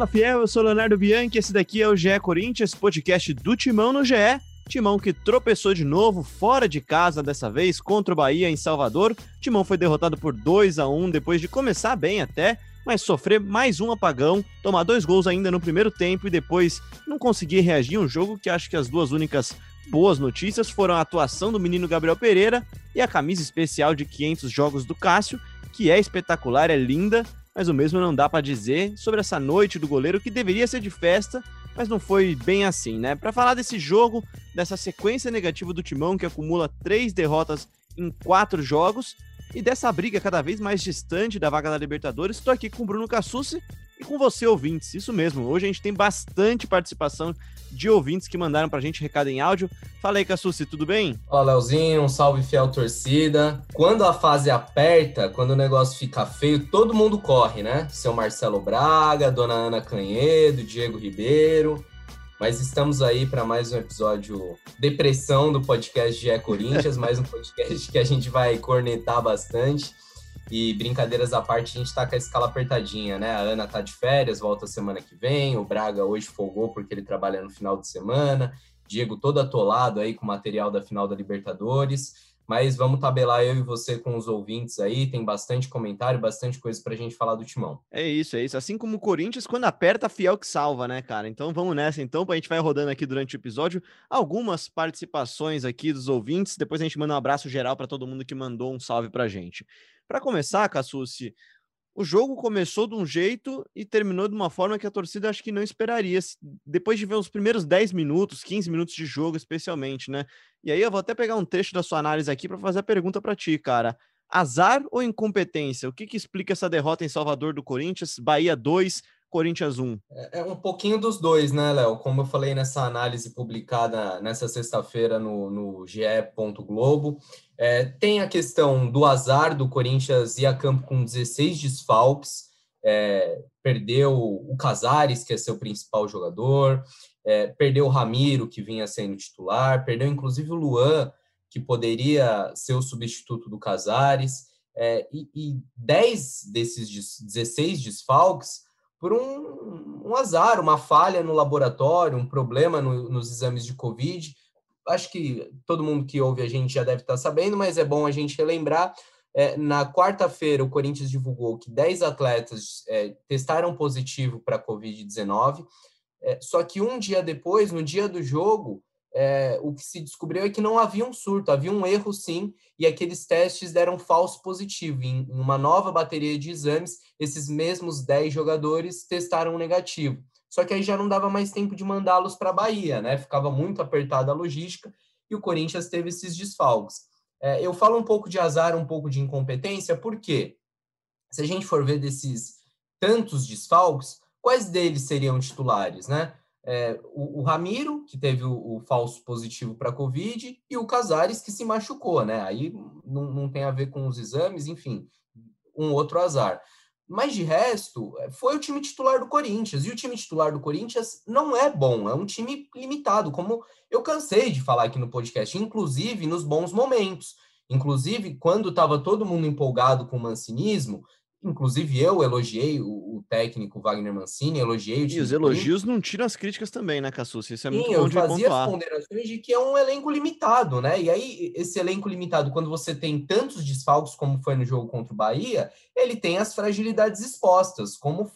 Fala Fiel, eu sou Leonardo Bianchi, esse daqui é o GE Corinthians, podcast do Timão no GE. Timão que tropeçou de novo fora de casa dessa vez contra o Bahia em Salvador. Timão foi derrotado por 2 a 1 depois de começar bem até, mas sofrer mais um apagão, tomar dois gols ainda no primeiro tempo e depois não conseguir reagir um jogo que acho que as duas únicas boas notícias foram a atuação do menino Gabriel Pereira e a camisa especial de 500 jogos do Cássio, que é espetacular, é linda, mas o mesmo não dá para dizer sobre essa noite do goleiro que deveria ser de festa, mas não foi bem assim, né? Para falar desse jogo, dessa sequência negativa do Timão que acumula três derrotas em quatro jogos e dessa briga cada vez mais distante da vaga da Libertadores, estou aqui com o Bruno Cassucci e com você, ouvintes. Isso mesmo, hoje a gente tem bastante participação de ouvintes que mandaram pra gente recado em áudio. Fala aí, Cassucci, tudo bem? Fala, Leozinho, um salve fiel torcida. Quando a fase aperta, quando o negócio fica feio, todo mundo corre, né? Seu Marcelo Braga, Dona Ana Canhedo, Diego Ribeiro. Mas estamos aí para mais um episódio depressão do podcast de É Corinthians, mais um podcast que a gente vai cornetar bastante. E brincadeiras à parte, a gente tá com a escala apertadinha, né? A Ana tá de férias, volta semana que vem. O Braga hoje folgou porque ele trabalha no final de semana. Diego todo atolado aí com o material da final da Libertadores. Mas vamos tabelar eu e você com os ouvintes aí. Tem bastante comentário, bastante coisa pra gente falar do timão. É isso, é isso. Assim como o Corinthians, quando aperta, fiel que salva, né, cara? Então vamos nessa, então. A gente vai rodando aqui durante o episódio algumas participações aqui dos ouvintes. Depois a gente manda um abraço geral para todo mundo que mandou um salve pra gente. Para começar, Cassucci, o jogo começou de um jeito e terminou de uma forma que a torcida acho que não esperaria, depois de ver os primeiros 10 minutos, 15 minutos de jogo, especialmente, né? E aí eu vou até pegar um trecho da sua análise aqui para fazer a pergunta para ti, cara. Azar ou incompetência? O que, que explica essa derrota em Salvador do Corinthians? Bahia 2, Corinthians 1? É, é um pouquinho dos dois, né, Léo? Como eu falei nessa análise publicada nessa sexta-feira no, no GE. Globo, é, tem a questão do azar do Corinthians ir a campo com 16 desfalques, é, perdeu o Casares, que é seu principal jogador, é, perdeu o Ramiro, que vinha sendo titular, perdeu inclusive o Luan, que poderia ser o substituto do Casares, é, e, e 10 desses 16 desfalques por um, um, azar, uma falha no laboratório, um problema no, nos exames de Covid. Acho que todo mundo que ouve a gente já deve estar sabendo, mas é bom a gente relembrar. É, na quarta-feira, o Corinthians divulgou que 10 atletas é, testaram positivo para Covid-19, é, só que um dia depois, no dia do jogo, é, o que se descobriu é que não havia um surto, havia um erro sim, e aqueles testes deram falso positivo. Em uma nova bateria de exames, esses mesmos 10 jogadores testaram negativo. Só que aí já não dava mais tempo de mandá-los para a Bahia, né? Ficava muito apertada a logística e o Corinthians teve esses desfalques. É, eu falo um pouco de azar, um pouco de incompetência, porque se a gente for ver desses tantos desfalques, quais deles seriam titulares, né? é, o, o, Ramiro, que teve o, o falso positivo para a Covid, e o Casares, que se machucou, né? Aí não, não tem a ver com os exames, enfim, um outro azar. Mas de resto, é, foi o time titular do Corinthians. E o time titular do Corinthians não é bom, é um time limitado, como eu cansei de falar aqui no podcast, inclusive nos bons momentos. Inclusive, quando estava todo mundo empolgado com o mancinismo, Inclusive, eu elogiei o, o, técnico Wagner Mancini, elogiei o time. E os elogios não tiram as críticas também, né, Cassus? Isso é Sim, muito bom eu de fazia pontuar. as ponderações de que é um elenco limitado, né? E aí, esse elenco limitado, quando você tem tantos desfalques como foi no jogo contra o Bahia, ele tem as fragilidades expostas, como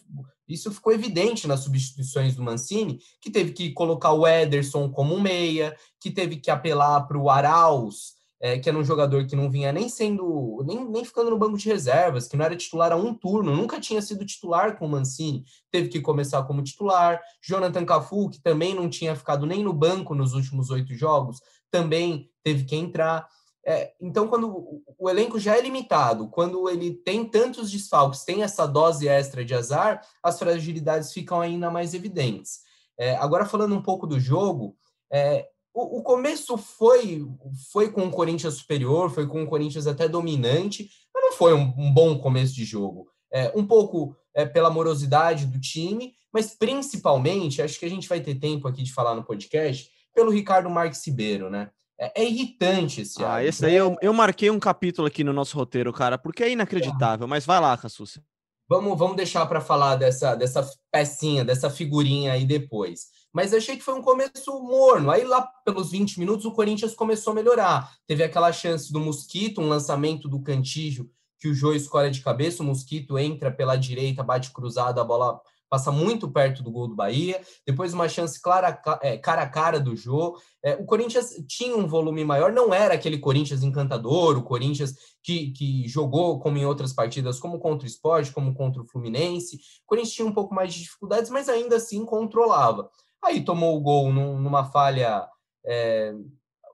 isso ficou evidente nas substituições do Mancini, que teve que colocar o Ederson como um meia, que teve que apelar para o Arauz é, que era um jogador que não vinha nem sendo, nem, nem ficando no banco de reservas, que não era titular a um turno, nunca tinha sido titular com o Mancini, teve que começar como titular. Jonathan Cafu, que também não tinha ficado nem no banco nos últimos oito jogos, também teve que entrar. É, então, quando o, elenco já é limitado, quando ele tem tantos desfalques, tem essa dose extra de azar, as fragilidades ficam ainda mais evidentes. É, agora, falando um pouco do jogo, é, o, o, começo foi, foi com o Corinthians superior, foi com o Corinthians até dominante, mas não foi um, um bom começo de jogo. É, um pouco é, pela morosidade do time, mas principalmente, acho que a gente vai ter tempo aqui de falar no podcast, pelo Ricardo Marques Ribeiro, né? É, é irritante esse Ah, esse aí eu, eu marquei um capítulo aqui no nosso roteiro, cara, porque é inacreditável, mas vai lá, Cassucci. Vamos, vamos deixar para falar dessa, dessa pecinha, dessa figurinha aí depois. Mas achei que foi um começo morno. Aí lá pelos 20 minutos o Corinthians começou a melhorar. Teve aquela chance do Mosquito, um lançamento do Cantígio, que o Jô escolhe de cabeça, o Mosquito entra pela direita, bate cruzado, a bola passa muito perto do gol do Bahia. Depois uma chance clara, é, cara a cara do Jô. É, o Corinthians tinha um volume maior, não era aquele Corinthians encantador, o Corinthians que, que jogou como em outras partidas, como contra o Sport, como contra o Fluminense. O Corinthians tinha um pouco mais de dificuldades, mas ainda assim controlava. Aí tomou o gol num, numa falha é,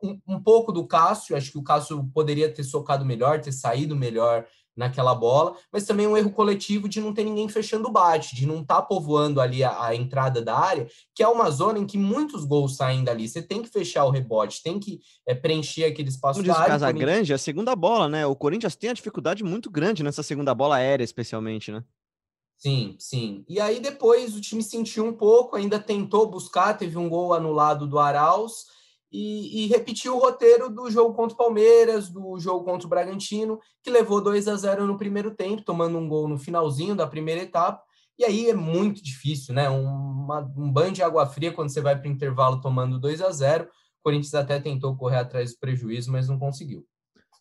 um, um, pouco do Cássio, acho que o Cássio poderia ter socado melhor, ter saído melhor naquela bola, mas também um erro coletivo de não ter ninguém fechando o bate, de não estar tá povoando ali a, a, entrada da área, que é uma zona em que muitos gols saem dali. Você tem que fechar o rebote, tem que é, preencher aquele espaço Como diz o Casa Grande, é a segunda bola, né? O Corinthians tem uma dificuldade muito grande nessa segunda bola aérea, especialmente, né? Sim, sim. E aí depois o time sentiu um pouco, ainda tentou buscar, teve um gol anulado do Arauz, e, e, repetiu o roteiro do jogo contra o Palmeiras, do jogo contra o Bragantino, que levou 2 a 0 no primeiro tempo, tomando um gol no finalzinho da primeira etapa. E aí é muito difícil, né? Uma, um banho de água fria quando você vai para o intervalo tomando 2 a 0 O Corinthians até tentou correr atrás do prejuízo, mas não conseguiu.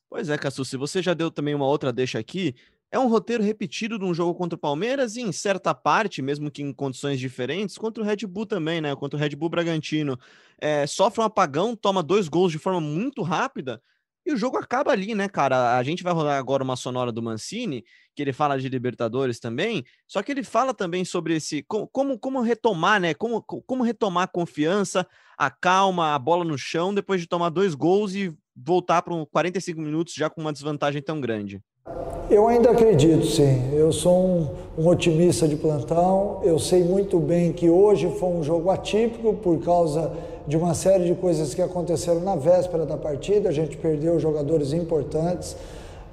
Pois é, Cassu, se você já deu também uma outra deixa aqui, é um roteiro repetido de um jogo contra o Palmeiras e, em certa parte, mesmo que em condições diferentes, contra o Red Bull também, né? Contra o Red Bull Bragantino. É, sofre um apagão, toma dois gols de forma muito rápida e o jogo acaba ali, né, cara? A gente vai rodar agora uma sonora do Mancini, que ele fala de Libertadores também, só que ele fala também sobre esse como, como retomar, né? Como, como retomar a confiança, a calma, a bola no chão depois de tomar dois gols e voltar para 45 minutos já com uma desvantagem tão grande. Eu ainda acredito, sim. Eu sou um, um, otimista de plantão. Eu sei muito bem que hoje foi um jogo atípico por causa de uma série de coisas que aconteceram na véspera da partida. A gente perdeu jogadores importantes,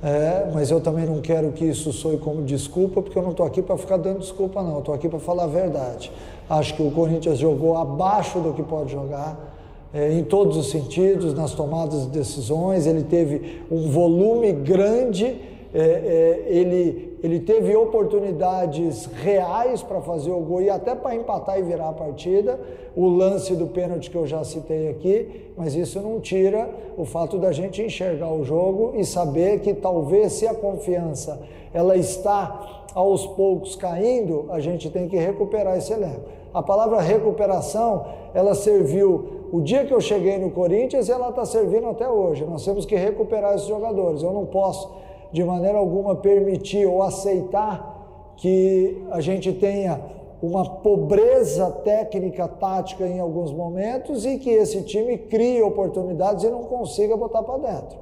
é, mas eu também não quero que isso soe como desculpa, porque eu não estou aqui para ficar dando desculpa, não. Estou aqui para falar a verdade. Acho que o Corinthians jogou abaixo do que pode jogar. É, em todos os sentidos, nas tomadas de decisões, ele teve um volume grande é, é, ele, ele teve oportunidades reais para fazer o gol e até para empatar e virar a partida. O lance do pênalti que eu já citei aqui, mas isso não tira o fato da gente enxergar o jogo e saber que talvez se a confiança ela está aos poucos caindo, a gente tem que recuperar esse elenco. A palavra recuperação, ela serviu o dia que eu cheguei no Corinthians e ela está servindo até hoje. Nós temos que recuperar esses jogadores. Eu não posso de maneira alguma permitir ou aceitar que a gente tenha uma pobreza técnica tática em alguns momentos e que esse time crie oportunidades e não consiga botar para dentro.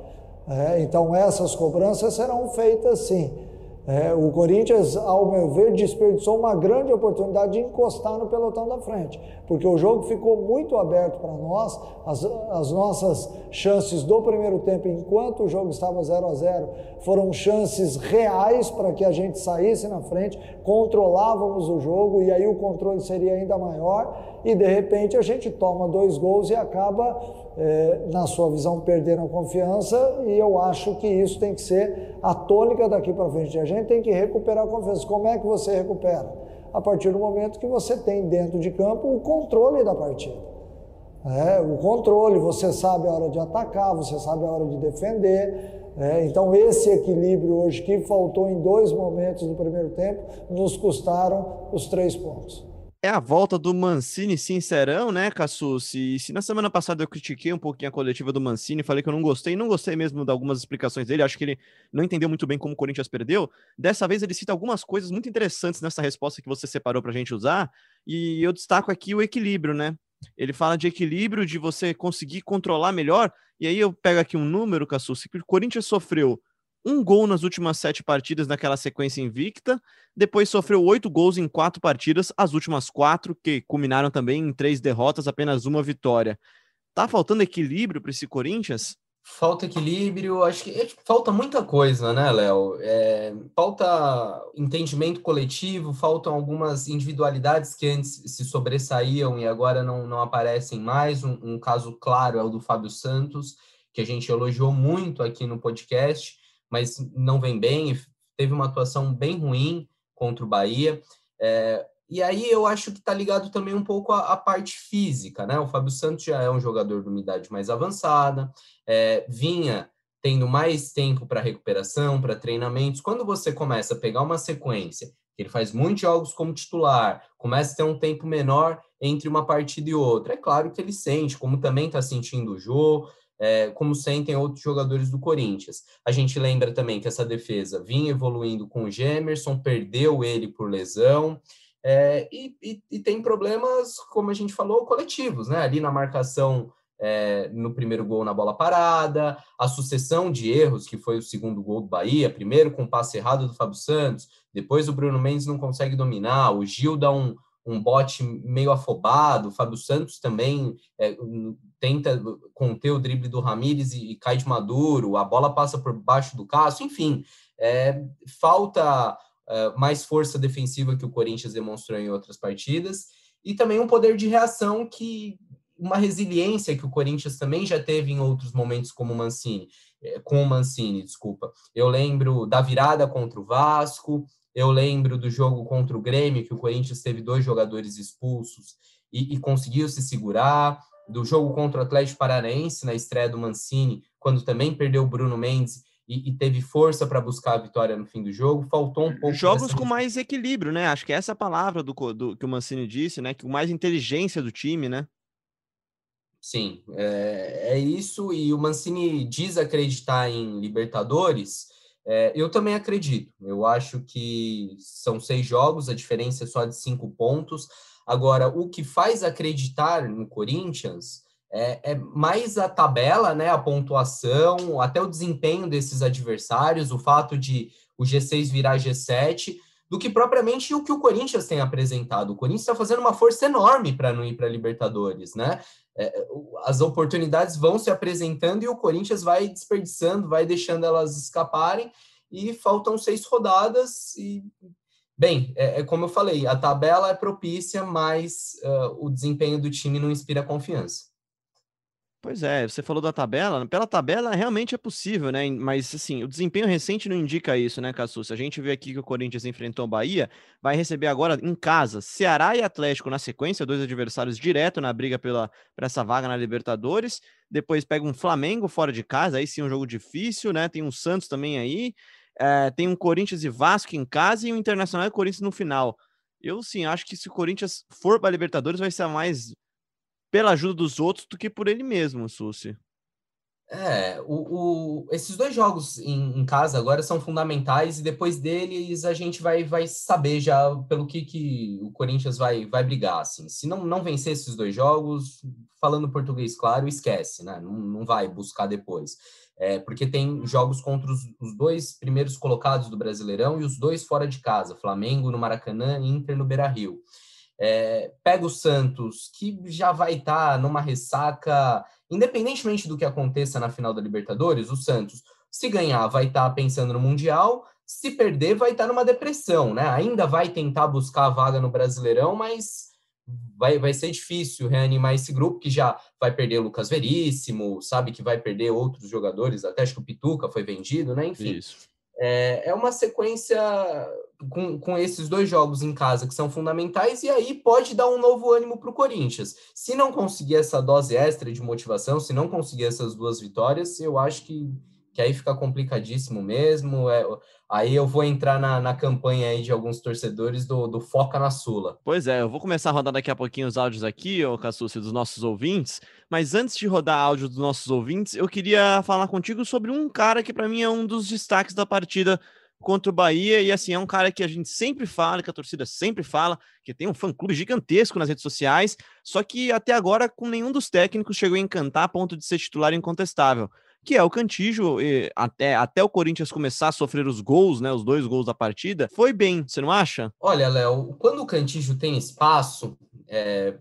É, então essas cobranças serão feitas sim. É, o Corinthians, ao meu ver, desperdiçou uma grande oportunidade de encostar no pelotão da frente, porque o jogo ficou muito aberto para nós, as, as, nossas chances do primeiro tempo, enquanto o jogo estava 0 a 0 foram chances reais para que a gente saísse na frente, controlávamos o jogo e aí o controle seria ainda maior, e de repente a gente toma dois gols e acaba é, na sua visão, perderam a confiança e eu acho que isso tem que ser a tônica daqui para frente. A gente tem que recuperar a confiança. Como é que você recupera? A partir do momento que você tem dentro de campo o controle da partida. É, o controle, você sabe a hora de atacar, você sabe a hora de defender. É, então, esse equilíbrio hoje que faltou em dois momentos do primeiro tempo nos custaram os três pontos é a volta do Mancini sincerão, né, Cassu? Se, na semana passada eu critiquei um pouquinho a coletiva do Mancini, falei que eu não gostei, não gostei mesmo de algumas explicações dele, acho que ele não entendeu muito bem como o Corinthians perdeu. Dessa vez ele cita algumas coisas muito interessantes nessa resposta que você separou para a gente usar, e eu destaco aqui o equilíbrio, né? ele fala de equilíbrio, de você conseguir controlar melhor. E aí eu pego aqui um número, Cassus, que o Corinthians sofreu um gol nas últimas sete partidas naquela sequência invicta, depois sofreu oito gols em quatro partidas, as últimas quatro, que culminaram também em três derrotas, apenas uma vitória. Tá faltando equilíbrio para esse Corinthians? Falta equilíbrio, acho que falta muita coisa, né, Léo? É, falta entendimento coletivo, faltam algumas individualidades que antes se sobressaíam e agora não, não aparecem mais. Um, um caso claro é o do Fábio Santos, que a gente elogiou muito aqui no podcast, mas não vem bem, teve uma atuação bem ruim contra o Bahia. É, e aí eu acho que está ligado também um pouco à, parte física, né? O Fábio Santos já é um jogador de uma idade mais avançada, é, vinha tendo mais tempo para recuperação, para treinamentos. Quando você começa a pegar uma sequência, ele faz muitos jogos como titular, começa a ter um tempo menor entre uma partida e outra. É claro que ele sente, como também está sentindo o Jô, é, como sentem outros jogadores do Corinthians. A gente lembra também que essa defesa vinha evoluindo com o Gemerson, perdeu ele por lesão. É, e, e, e, tem problemas, como a gente falou, coletivos, né? Ali na marcação é, no primeiro gol na bola parada, a sucessão de erros, que foi o segundo gol do Bahia, primeiro com o passe errado do Fábio Santos, depois o Bruno Mendes não consegue dominar, o Gil dá um, um bote meio afobado, o Fábio Santos também é, tenta conter o drible do Ramires e, e, cai de maduro, a bola passa por baixo do Cássio, enfim, é, falta uh, mais força defensiva que o Corinthians demonstrou em outras partidas, e também um poder de reação que uma resiliência que o Corinthians também já teve em outros momentos como o Mancini, eh, com o Mancini, desculpa. Eu lembro da virada contra o Vasco, eu lembro do jogo contra o Grêmio, que o Corinthians teve dois jogadores expulsos e, e conseguiu se segurar, do jogo contra o Atlético Paranaense na estreia do Mancini, quando também perdeu o Bruno Mendes e, e teve força para buscar a vitória no fim do jogo. Faltou um pouco. Jogos com mais equilíbrio, né? Acho que essa é a palavra do, do, que o Mancini disse, né? Que com mais inteligência do time, né? Sim, é, é isso. E o Mancini diz acreditar em Libertadores. É, eu também acredito. Eu acho que são seis jogos, a diferença é só de cinco pontos. Agora, o que faz acreditar no Corinthians é, é, mais a tabela, né, a pontuação, até o desempenho desses adversários, o fato de o G6 virar G7, do que propriamente o que o Corinthians tem apresentado. O Corinthians está fazendo uma força enorme para não ir para Libertadores, né? É, as oportunidades vão se apresentando e o Corinthians vai desperdiçando, vai deixando elas escaparem, e faltam seis rodadas e Bem, é, é, como eu falei, a tabela é propícia, mas uh, o desempenho do time não inspira confiança. Pois é, você falou da tabela. Pela tabela realmente é possível, né? Mas assim, o desempenho recente não indica isso, né, Se A gente vê aqui que o Corinthians enfrentou o Bahia, vai receber agora em casa Ceará e Atlético na sequência, dois adversários direto na briga pela para essa vaga na Libertadores. Depois pega um Flamengo fora de casa, aí sim um jogo difícil, né? Tem um Santos também aí. É, tem um Corinthians e Vasco em casa e um Internacional e Corinthians no final. Eu sim acho que se o Corinthians for para a Libertadores vai ser mais pela ajuda dos outros do que por ele mesmo, Susi. É, o, o, esses dois jogos em, em, casa agora são fundamentais e depois deles a gente vai, vai saber já pelo que, que o Corinthians vai, vai brigar. Assim. Se não, não vencer esses dois jogos, falando português claro, esquece, né? não, não vai buscar depois. É, porque tem jogos contra os, os, dois primeiros colocados do Brasileirão e os dois fora de casa, Flamengo no Maracanã e Inter no Beira-Rio. É, pega o Santos, que já vai estar tá numa ressaca, independentemente do que aconteça na final da Libertadores, o Santos, se ganhar, vai estar tá pensando no Mundial, se perder, vai estar tá numa depressão, né? Ainda vai tentar buscar a vaga no Brasileirão, mas vai, vai ser difícil reanimar esse grupo que já vai perder Lucas Veríssimo, sabe que vai perder outros jogadores, até acho que o Pituca foi vendido, né? Enfim. Isso. É, é uma sequência com, com esses dois jogos em casa que são fundamentais, e aí pode dar um novo ânimo para o Corinthians. Se não conseguir essa dose extra de motivação, se não conseguir essas duas vitórias, eu acho que, que aí fica complicadíssimo mesmo. É, aí eu vou entrar na, na campanha aí de alguns torcedores do, do Foca na Sula. Pois é, eu vou começar a rodar daqui a pouquinho os áudios aqui, ô Cassucci, dos nossos ouvintes. Mas antes de rodar áudio dos nossos ouvintes, eu queria falar contigo sobre um cara que para mim é um dos destaques da partida contra o Bahia. E assim, é um cara que a gente sempre fala, que a torcida sempre fala, que tem um fã-clube gigantesco nas redes sociais, só que até agora com nenhum dos técnicos chegou a encantar a ponto de ser titular incontestável que é o Cantígio, até, até o Corinthians começar a sofrer os gols, né, os dois gols da partida, foi bem, você não acha? Olha, Léo, quando o Cantígio tem espaço, é,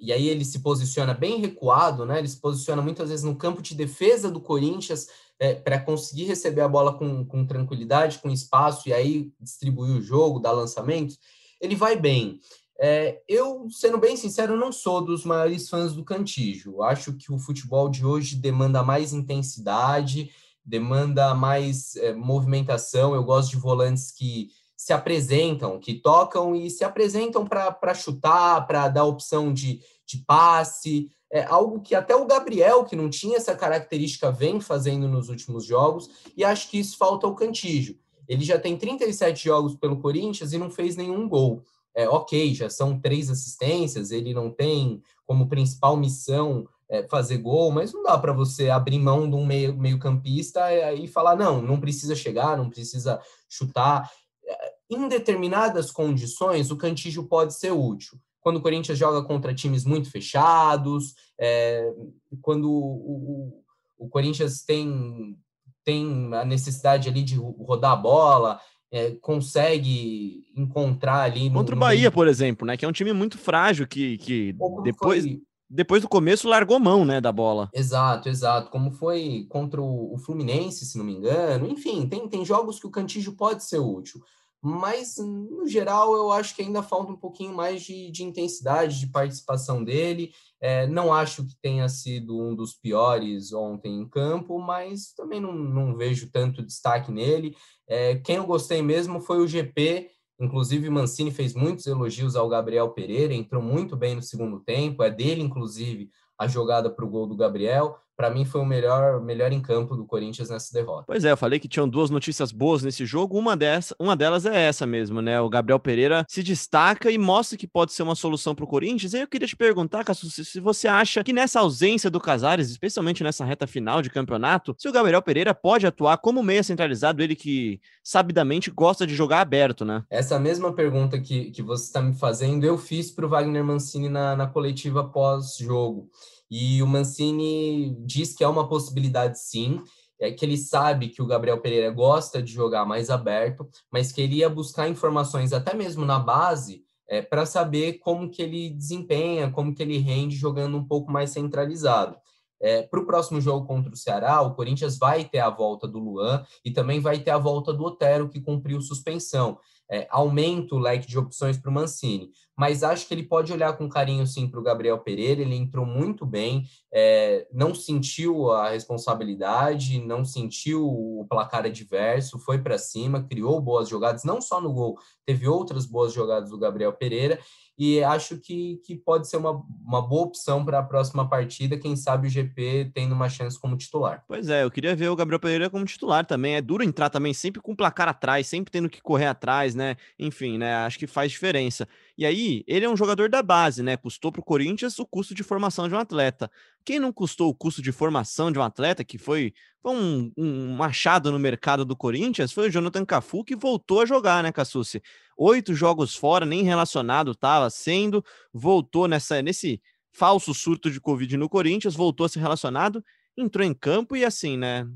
e aí ele se posiciona bem recuado, né, ele se posiciona muitas vezes no campo de defesa do Corinthians, é, para conseguir receber a bola com, com tranquilidade, com espaço, e aí distribuir o jogo, dar lançamentos, ele vai bem. É, eu, sendo bem sincero, não sou dos maiores fãs do Cantígio. Acho que o futebol de hoje demanda mais intensidade, demanda mais é, movimentação. Eu gosto de volantes que se apresentam, que tocam e se apresentam para chutar, para dar opção de, de passe. É algo que até o Gabriel, que não tinha essa característica, vem fazendo nos últimos jogos, e acho que isso falta ao Cantígio. Ele já tem 37 jogos pelo Corinthians e não fez nenhum gol é, ok, já são três assistências, ele não tem como principal missão é, fazer gol, mas não dá para você abrir mão de um meio, meio campista e, e falar, não, não precisa chegar, não precisa chutar. É, em determinadas condições, o Cantígio pode ser útil. Quando o Corinthians joga contra times muito fechados, é, quando o, o, o Corinthians tem, tem a necessidade ali de rodar a bola, é, consegue encontrar ali. Contra no, o Bahia, por exemplo, né? Que é um time muito frágil que, que depois, depois do começo largou mão né, da bola. Exato, exato. Como foi contra o, o Fluminense, se não me engano. Enfim, tem, tem jogos que o Cantígio pode ser útil. Mas, no geral, eu acho que ainda falta um pouquinho mais de, de intensidade, de participação dele. É, não acho que tenha sido um dos piores ontem em campo, mas também não, não vejo tanto destaque nele. É, quem eu gostei mesmo foi o GP, inclusive Mancini fez muitos elogios ao Gabriel Pereira, entrou muito bem no segundo tempo, é dele, inclusive, a jogada para o gol do Gabriel. Para mim, foi o melhor, melhor em campo do Corinthians nessa derrota. Pois é, eu falei que tinham duas notícias boas nesse jogo. Uma, dessa, uma delas é essa mesmo, né? O Gabriel Pereira se destaca e mostra que pode ser uma solução para o Corinthians. E eu queria te perguntar, Cassus, se você acha que nessa ausência do Casares, especialmente nessa reta final de campeonato, se o Gabriel Pereira pode atuar como meia centralizado, ele que sabidamente gosta de jogar aberto, né? Essa mesma pergunta que, que você está me fazendo, eu fiz para o Wagner Mancini na, na coletiva pós-jogo. E o Mancini diz que é uma possibilidade sim, é que ele sabe que o Gabriel Pereira gosta de jogar mais aberto, mas queria buscar informações até mesmo na base é, para saber como que ele desempenha, como que ele rende jogando um pouco mais centralizado. É, para o próximo jogo contra o Ceará, o Corinthians vai ter a volta do Luan e também vai ter a volta do Otero, que cumpriu suspensão é, aumenta o leque de opções para o Mancini. Mas acho que ele pode olhar com carinho sim para o Gabriel Pereira. Ele entrou muito bem, é, não sentiu a responsabilidade, não sentiu o placar adverso, foi para cima, criou boas jogadas, não só no gol, teve outras boas jogadas do Gabriel Pereira e acho que, que pode ser uma, uma boa opção para a próxima partida. Quem sabe o GP tendo uma chance como titular. Pois é, eu queria ver o Gabriel Pereira como titular também. É duro entrar também, sempre com o placar atrás, sempre tendo que correr atrás, né? Enfim, né? Acho que faz diferença. E aí, ele é um jogador da base, né? Custou para o Corinthians o custo de formação de um atleta. Quem não custou o custo de formação de um atleta, que foi, foi um, um machado no mercado do Corinthians, foi o Jonathan Cafu, que voltou a jogar, né, Cassucci? Oito jogos fora, nem relacionado estava sendo, voltou nessa, nesse falso surto de Covid no Corinthians, voltou a ser relacionado, entrou em campo e assim, né?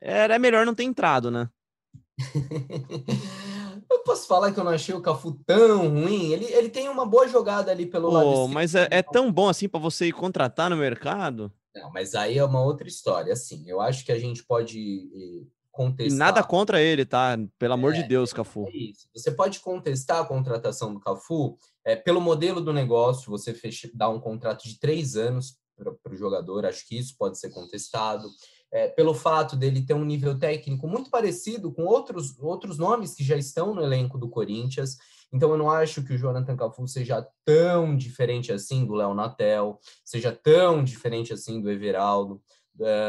Era melhor não ter entrado, né? Eu posso falar que eu não achei o Cafu tão ruim. Ele, ele tem uma boa jogada ali pelo oh, lado Mas é, é tão bom assim para você ir contratar no mercado? Não, mas aí é uma outra história. Assim, eu acho que a gente pode eh, contestar. E nada contra ele, tá? Pelo amor é, de Deus, Cafu. É isso. Você pode contestar a contratação do Cafu é, pelo modelo do negócio. Você fecha, dá um contrato de três anos para o jogador. Acho que isso pode ser contestado é, pelo fato dele ter um nível técnico muito parecido com outros, outros nomes que já estão no elenco do Corinthians. Então, eu não acho que o Jonathan Cafu seja tão diferente assim do Léo Natel, seja tão diferente assim do Everaldo.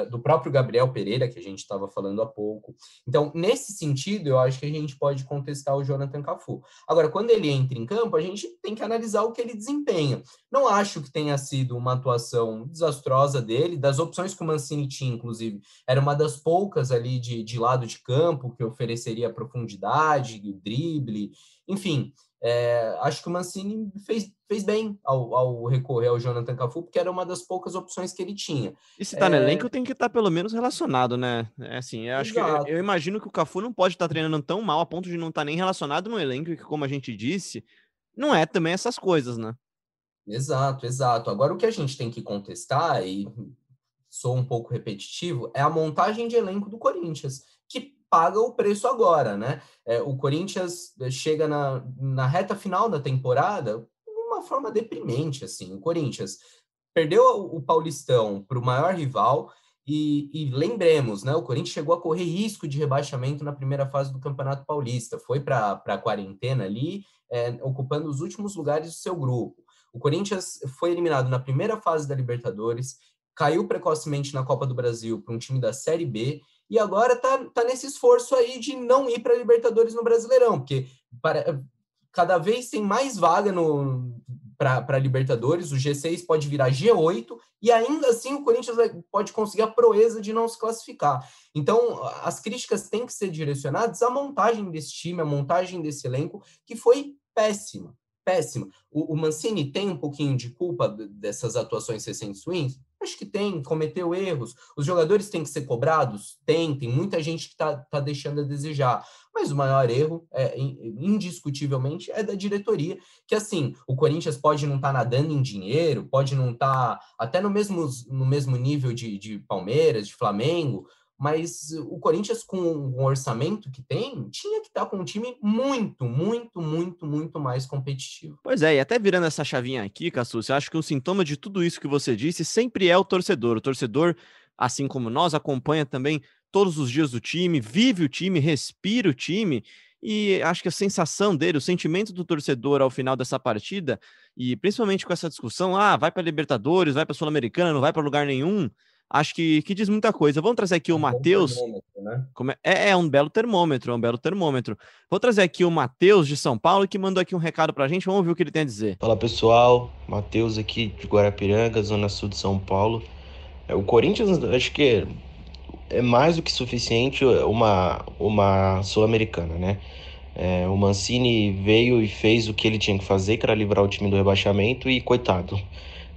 Do próprio Gabriel Pereira, que a gente estava falando há pouco. Então, nesse sentido, eu acho que a gente pode contestar o Jonathan Cafu. Agora, quando ele entra em campo, a gente tem que analisar o que ele desempenha. Não acho que tenha sido uma atuação desastrosa dele, das opções que o Mancini tinha, inclusive, era uma das poucas ali de, de lado de campo que ofereceria profundidade, drible, enfim. É, acho que o Mancini fez, fez bem ao, ao, recorrer ao Jonathan Cafu, porque era uma das poucas opções que ele tinha. E se tá é... no elenco, tem que estar tá pelo menos relacionado, né? É assim, eu acho Exato. que eu, eu, imagino que o Cafu não pode estar tá treinando tão mal a ponto de não estar tá nem relacionado no elenco, que, como a gente disse, não é também essas coisas, né? Exato, exato. Agora o que a gente tem que contestar, e sou um pouco repetitivo, é a montagem de elenco do Corinthians, que paga o preço agora, né? É, o Corinthians eh, chega na, na reta final da temporada de uma forma deprimente, assim. O Corinthians perdeu o Paulistão para o maior rival e, e, lembremos, né? O Corinthians chegou a correr risco de rebaixamento na primeira fase do Campeonato Paulista, foi para a quarentena ali, é, ocupando os últimos lugares do seu grupo. O Corinthians foi eliminado na primeira fase da Libertadores, caiu precocemente na Copa do Brasil para um time da Série B e agora tá, tá nesse esforço aí de não ir para Libertadores no Brasileirão, porque para, cada vez tem mais vaga no para Libertadores, o G6 pode virar G8 e ainda assim o Corinthians pode conseguir a proeza de não se classificar. Então, as críticas têm que ser direcionadas à montagem desse time, à montagem desse elenco, que foi péssima, péssima. O, o Mancini tem um pouquinho de culpa dessas atuações recentes ruins? Acho que tem, cometeu erros. Os jogadores têm que ser cobrados? Tem, tem muita gente que está tá deixando a desejar. Mas o maior erro, é, indiscutivelmente, é da diretoria. Que assim, o Corinthians pode não estar tá nadando em dinheiro, pode não estar tá até no mesmo, no mesmo nível de, de Palmeiras, de Flamengo, mas o Corinthians, com o orçamento que tem, tinha que estar com um time muito, muito, muito, muito mais competitivo. Pois é, e até virando essa chavinha aqui, Cassus, eu acho que o sintoma de tudo isso que você disse sempre é o torcedor. O torcedor, assim como nós, acompanha também todos os dias do time, vive o time, respira o time. E acho que a sensação dele, o sentimento do torcedor ao final dessa partida, e principalmente com essa discussão, ah, vai para Libertadores, vai para Sul-Americana, não vai para lugar nenhum acho que, que diz muita coisa. Vamos trazer aqui o é um Matheus. Né? É, é, um belo termômetro, é um belo termômetro. Vou trazer aqui o Matheus de São Paulo, que mandou aqui um recado pra gente. Vamos ouvir o que ele tem a dizer. Fala pessoal, Matheus aqui de Guarapiranga, Zona Sul de São Paulo. É, o Corinthians, acho que é mais do que suficiente uma, uma Sul-Americana, né? É, o Mancini veio e fez o que ele tinha que fazer, que era livrar o time do rebaixamento, e coitado,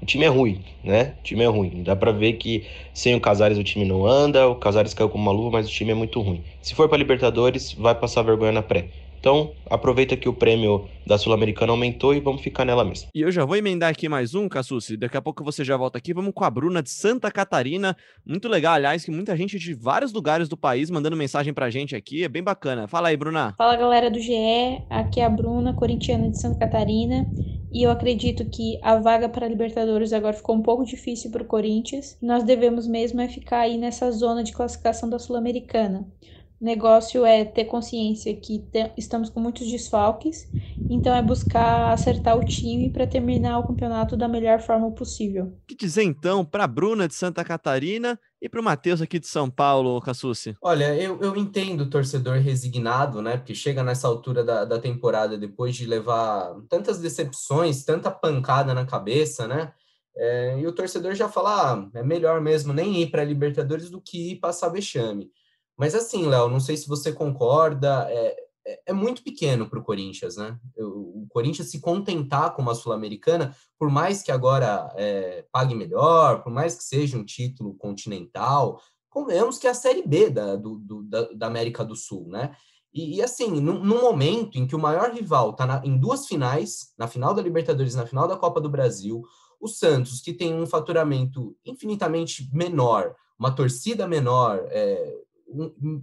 o time é ruim, né? O time é ruim. Dá para ver que sem o Casares o time não anda, o Casares caiu como uma luva, mas o time é muito ruim. Se for para Libertadores, vai passar vergonha na pré. Então, aproveita que o prêmio da Sul-Americana aumentou e vamos ficar nela mesmo. E eu já vou emendar aqui mais um, Cassucci. Daqui a pouco você já volta aqui. Vamos com a Bruna de Santa Catarina. Muito legal, aliás, que muita gente de vários lugares do país mandando mensagem pra gente aqui. É bem bacana. Fala aí, Bruna. Fala, galera do GE. Aqui é a Bruna, corintiana de Santa Catarina. E eu acredito que a vaga para a Libertadores agora ficou um pouco difícil para o Corinthians. Nós devemos mesmo é ficar aí nessa zona de classificação da Sul-Americana. O negócio é ter consciência que te estamos com muitos desfalques, então é buscar acertar o time para terminar o campeonato da melhor forma possível. O que dizer então para a Bruna de Santa Catarina e para o Matheus aqui de São Paulo, Cassucci? Olha, eu, eu entendo o torcedor resignado, né? Porque chega nessa altura da, da temporada, depois de levar tantas decepções, tanta pancada na cabeça, né? É, e o torcedor já fala: ah, é melhor mesmo nem ir para a Libertadores do que ir passar vexame. Mas assim, Léo, não sei se você concorda, é, é, é muito pequeno para o Corinthians, né? O Corinthians se contentar com uma Sul-Americana, por mais que agora é, pague melhor, por mais que seja um título continental, convenhamos que é a Série B da, do, da, da, América do Sul, né? E, e assim, num, momento em que o maior rival está em duas finais, na final da Libertadores na final da Copa do Brasil, o Santos, que tem um faturamento infinitamente menor, uma torcida menor, é,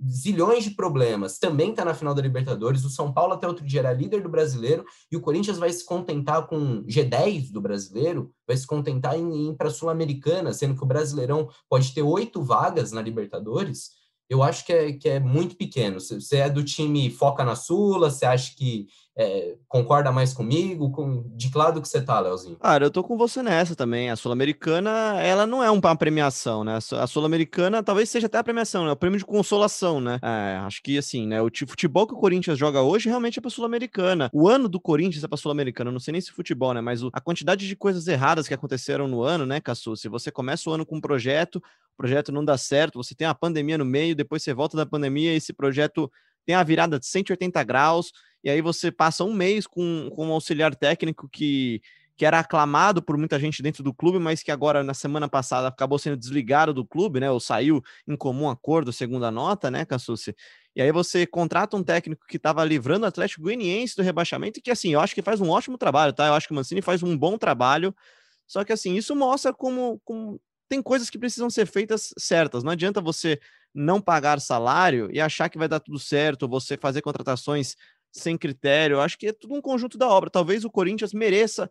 zilhões de problemas, também está na final da Libertadores. O São Paulo até outro dia era líder do brasileiro e o Corinthians vai se contentar com G10 do brasileiro, vai se contentar em, em ir para a Sul-Americana, sendo que o Brasileirão pode ter oito vagas na Libertadores. Eu acho que é, que é muito pequeno. Você é do time foca na Sula, você acha que é, concorda mais comigo? Com, de que lado que você tá, Leozinho? Cara, eu tô com você nessa também. A Sul-Americana, ela não é uma premiação, né? A Sul-Americana talvez seja até a premiação, né? O prêmio de consolação, né? É, acho que assim, né? O futebol que o Corinthians joga hoje realmente é pra Sul-Americana. O ano do Corinthians é pra Sul-Americana. Não sei nem se futebol, né? Mas o, a quantidade de coisas erradas que aconteceram no ano, né, Cassu? Se você começa o ano com um projeto, o projeto não dá certo, você tem a pandemia no meio, depois você volta da pandemia esse projeto tem a virada de 180 graus e aí você passa um mês com, com um auxiliar técnico que, que era aclamado por muita gente dentro do clube, mas que agora, na semana passada, acabou sendo desligado do clube, né? Ou saiu em comum acordo, segundo a nota, né, Cassucci? E aí você contrata um técnico que estava livrando o Atlético Goianiense do rebaixamento, que, assim, eu acho que faz um ótimo trabalho, tá? Eu acho que o Mancini faz um bom trabalho, só que, assim, isso mostra como, como tem coisas que precisam ser feitas certas. Não adianta você não pagar salário e achar que vai dar tudo certo, você fazer contratações sem critério. Acho que é tudo um conjunto da obra. Talvez o Corinthians mereça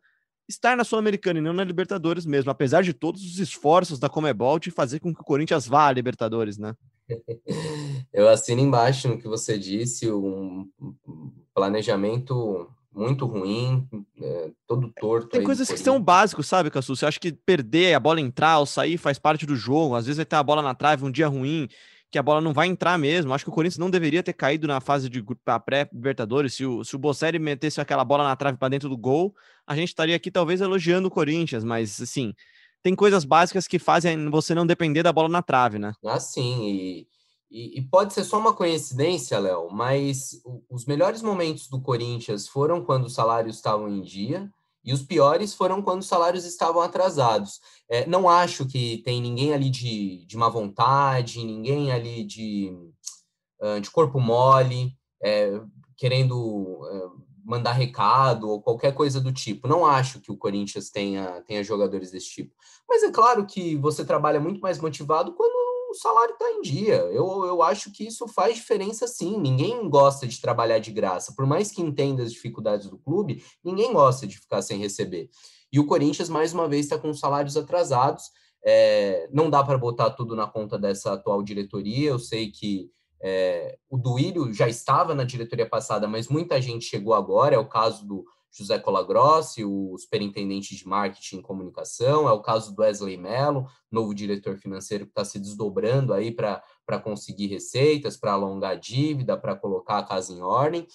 estar na Sul-Americana e não na Libertadores mesmo, apesar de todos os esforços da Comebol de fazer com que o Corinthians vá à Libertadores, né? Eu assino embaixo no que você disse, um planejamento muito ruim, é, todo torto. Tem coisas que são básicos, sabe, Cassu? Você acha que perder, a bola entrar ou sair faz parte do jogo, às vezes vai ter a bola na trave, um dia ruim, que a bola não vai entrar mesmo. Acho que o Corinthians não deveria ter caído na fase de pré-Libertadores. Se o, se o Bocelli metesse aquela bola na trave para dentro do gol, a gente estaria aqui talvez elogiando o Corinthians, mas assim, tem coisas básicas que fazem você não depender da bola na trave, né? Ah, sim, e, e, e pode ser só uma coincidência, Léo, mas os melhores momentos do Corinthians foram quando os salários estavam em dia e os piores foram quando os salários estavam atrasados. É, não acho que tem ninguém ali de, de má vontade, ninguém ali de, de corpo mole, é, querendo é, mandar recado ou qualquer coisa do tipo. Não acho que o Corinthians tenha, tenha jogadores desse tipo. Mas é claro que você trabalha muito mais motivado quando o salário está em dia. Eu, eu acho que isso faz diferença sim. Ninguém gosta de trabalhar de graça. Por mais que entenda as dificuldades do clube, ninguém gosta de ficar sem receber. E o Corinthians, mais uma vez, está com salários atrasados. É, não dá para botar tudo na conta dessa atual diretoria. Eu sei que é, o Duílio já estava na diretoria passada, mas muita gente chegou agora. É o caso do José Colagrossi, o superintendente de marketing e comunicação, é o caso do Wesley Mello, novo diretor financeiro que está se desdobrando aí para conseguir receitas, para alongar a dívida, para colocar a casa em ordem.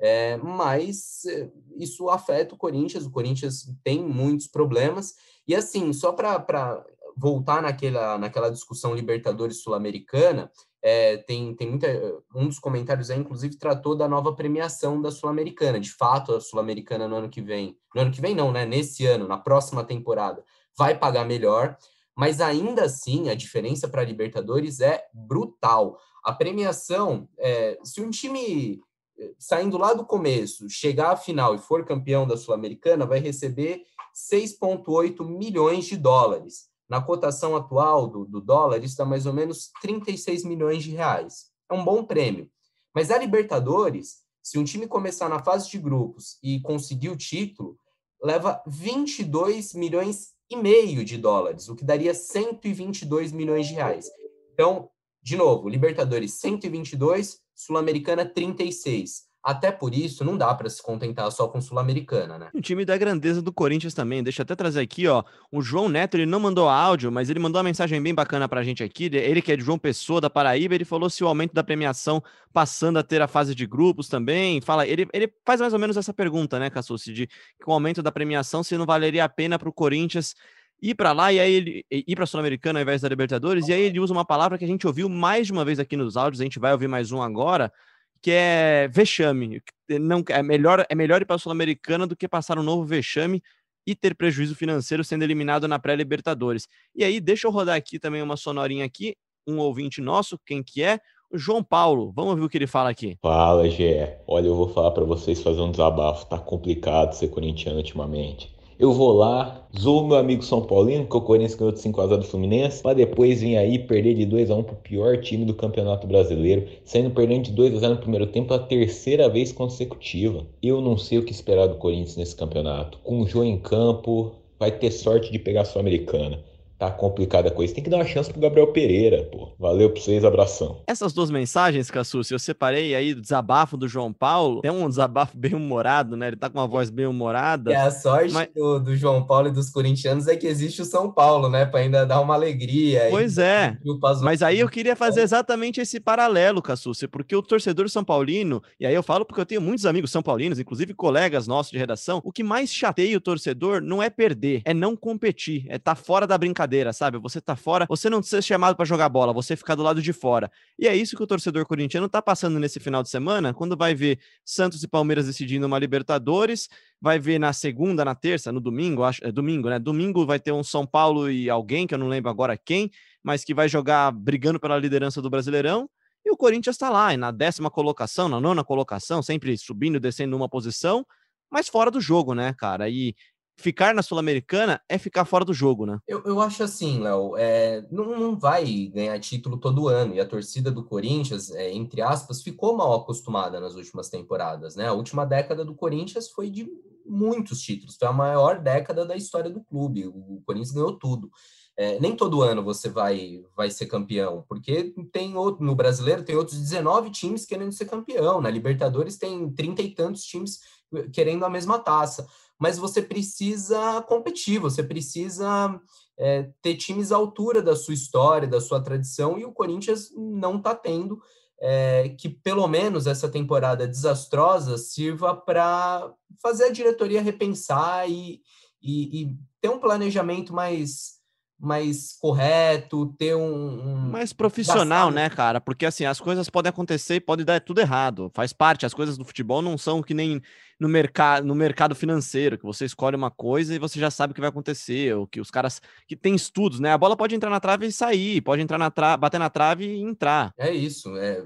É, mas é, isso afeta o Corinthians, o Corinthians tem muitos problemas, e assim, só para voltar naquela, naquela discussão Libertadores Sul-Americana, é, tem, tem muita. Um dos comentários aí, inclusive, tratou da nova premiação da Sul-Americana. De fato, a Sul-Americana no ano que vem. No ano que vem, não, né? Nesse ano, na próxima temporada, vai pagar melhor. Mas ainda assim, a diferença para a Libertadores é brutal. A premiação, é, se um time é, saindo lá do começo, chegar à final e for campeão da Sul-Americana, vai receber 6,8 milhões de dólares. Na cotação atual do, do dólar, isso dá mais ou menos 36 milhões de reais. É um bom prêmio. Mas a Libertadores, se um time começar na fase de grupos e conseguir o título, leva 22 milhões e meio de dólares, o que daria 122 milhões de reais. Então, de novo, Libertadores 122, Sul-Americana 36. Até por isso, não dá para se contentar só com Sul-Americana, né? O time da grandeza do Corinthians também. Deixa eu até trazer aqui, ó. O João Neto, ele não mandou áudio, mas ele mandou uma mensagem bem bacana pra gente aqui. Ele que é de João Pessoa, da Paraíba, ele falou se o aumento da premiação passando a ter a fase de grupos também. Fala, ele, ele faz mais ou menos essa pergunta, né, Cassucci, de que o aumento da premiação se não valeria a pena para o Corinthians ir para lá e aí ele ir para a Sul-Americana ao invés da Libertadores, e aí ele usa uma palavra que a gente ouviu mais de uma vez aqui nos áudios, a gente vai ouvir mais um agora, que é vexame. Não, é, melhor, é melhor ir para a Sul-Americana do que passar um novo vexame e ter prejuízo financeiro sendo eliminado na pré-Libertadores. E aí, deixa eu rodar aqui também uma sonorinha aqui, um ouvinte nosso, quem que é? O João Paulo. Vamos ver o que ele fala aqui. Fala, Gé. Olha, eu vou falar para vocês fazer um desabafo. Tá complicado ser corintiano ultimamente. Eu vou lá, zoo meu amigo São Paulino, que o Corinthians ganhou de 5x0 do Fluminense, para depois vir aí perder de 2x1 pro pior time do Campeonato Brasileiro, saindo perdendo de 2x0 no primeiro tempo a terceira vez consecutiva. Eu não sei o que esperar do Corinthians nesse campeonato. Com o Jô em campo, vai ter sorte de pegar a Sul-Americana. Tá complicada a coisa. Tem que dar uma chance pro Gabriel Pereira, pô. Valeu pra vocês, abração. Essas duas mensagens, Cassus, eu separei aí do desabafo do João Paulo. Tem um desabafo bem humorado, né? Ele tá com uma voz bem humorada. E a sorte mas... do, do, João Paulo e dos corintianos é que existe o São Paulo, né? Pra ainda dar uma alegria. Pois é. Mas aí eu queria fazer exatamente esse paralelo, Cassus, porque o torcedor São Paulino, e aí eu falo porque eu tenho muitos amigos são paulinos, inclusive colegas nossos de redação, o que mais chateia o torcedor não é perder, é não competir, é estar tá fora da brincadeira brincadeira, sabe? Você tá fora, você não ser chamado para jogar bola, você ficar do lado de fora. E é isso que o torcedor corintiano tá passando nesse final de semana, quando vai ver Santos e Palmeiras decidindo uma Libertadores, vai ver na segunda, na terça, no domingo, acho, é domingo, né? Domingo vai ter um São Paulo e alguém, que eu não lembro agora quem, mas que vai jogar brigando pela liderança do Brasileirão. E o Corinthians está lá, na décima colocação, na nona colocação, sempre subindo descendo uma posição, mas fora do jogo, né, cara? E ficar na Sul-Americana é ficar fora do jogo, né? Eu, eu acho assim, Léo, é, não, não vai ganhar título todo ano. E a torcida do Corinthians, é, entre aspas, ficou mal acostumada nas últimas temporadas, né? A última década do Corinthians foi de muitos títulos, foi a maior década da história do clube. O Corinthians ganhou tudo. É, nem todo ano você vai, vai ser campeão, porque tem outro, no brasileiro tem outros 19 times querendo ser campeão, na Libertadores tem trinta e tantos times querendo a mesma taça mas você precisa competir, você precisa é, ter times à altura da sua história, da sua tradição, e o Corinthians não está tendo. É, que pelo menos essa temporada desastrosa sirva para fazer a diretoria repensar e, e, e ter um planejamento mais mais correto, ter um. um... Mais profissional, né, cara? Porque assim, as coisas podem acontecer e pode dar tudo errado. Faz parte, as coisas do futebol não são que nem no, mercado no mercado financeiro, que você escolhe uma coisa e você já sabe o que vai acontecer, ou que os caras que tem estudos, né? A bola pode entrar na trave e sair, pode entrar na trave, bater na trave e entrar. É isso. É...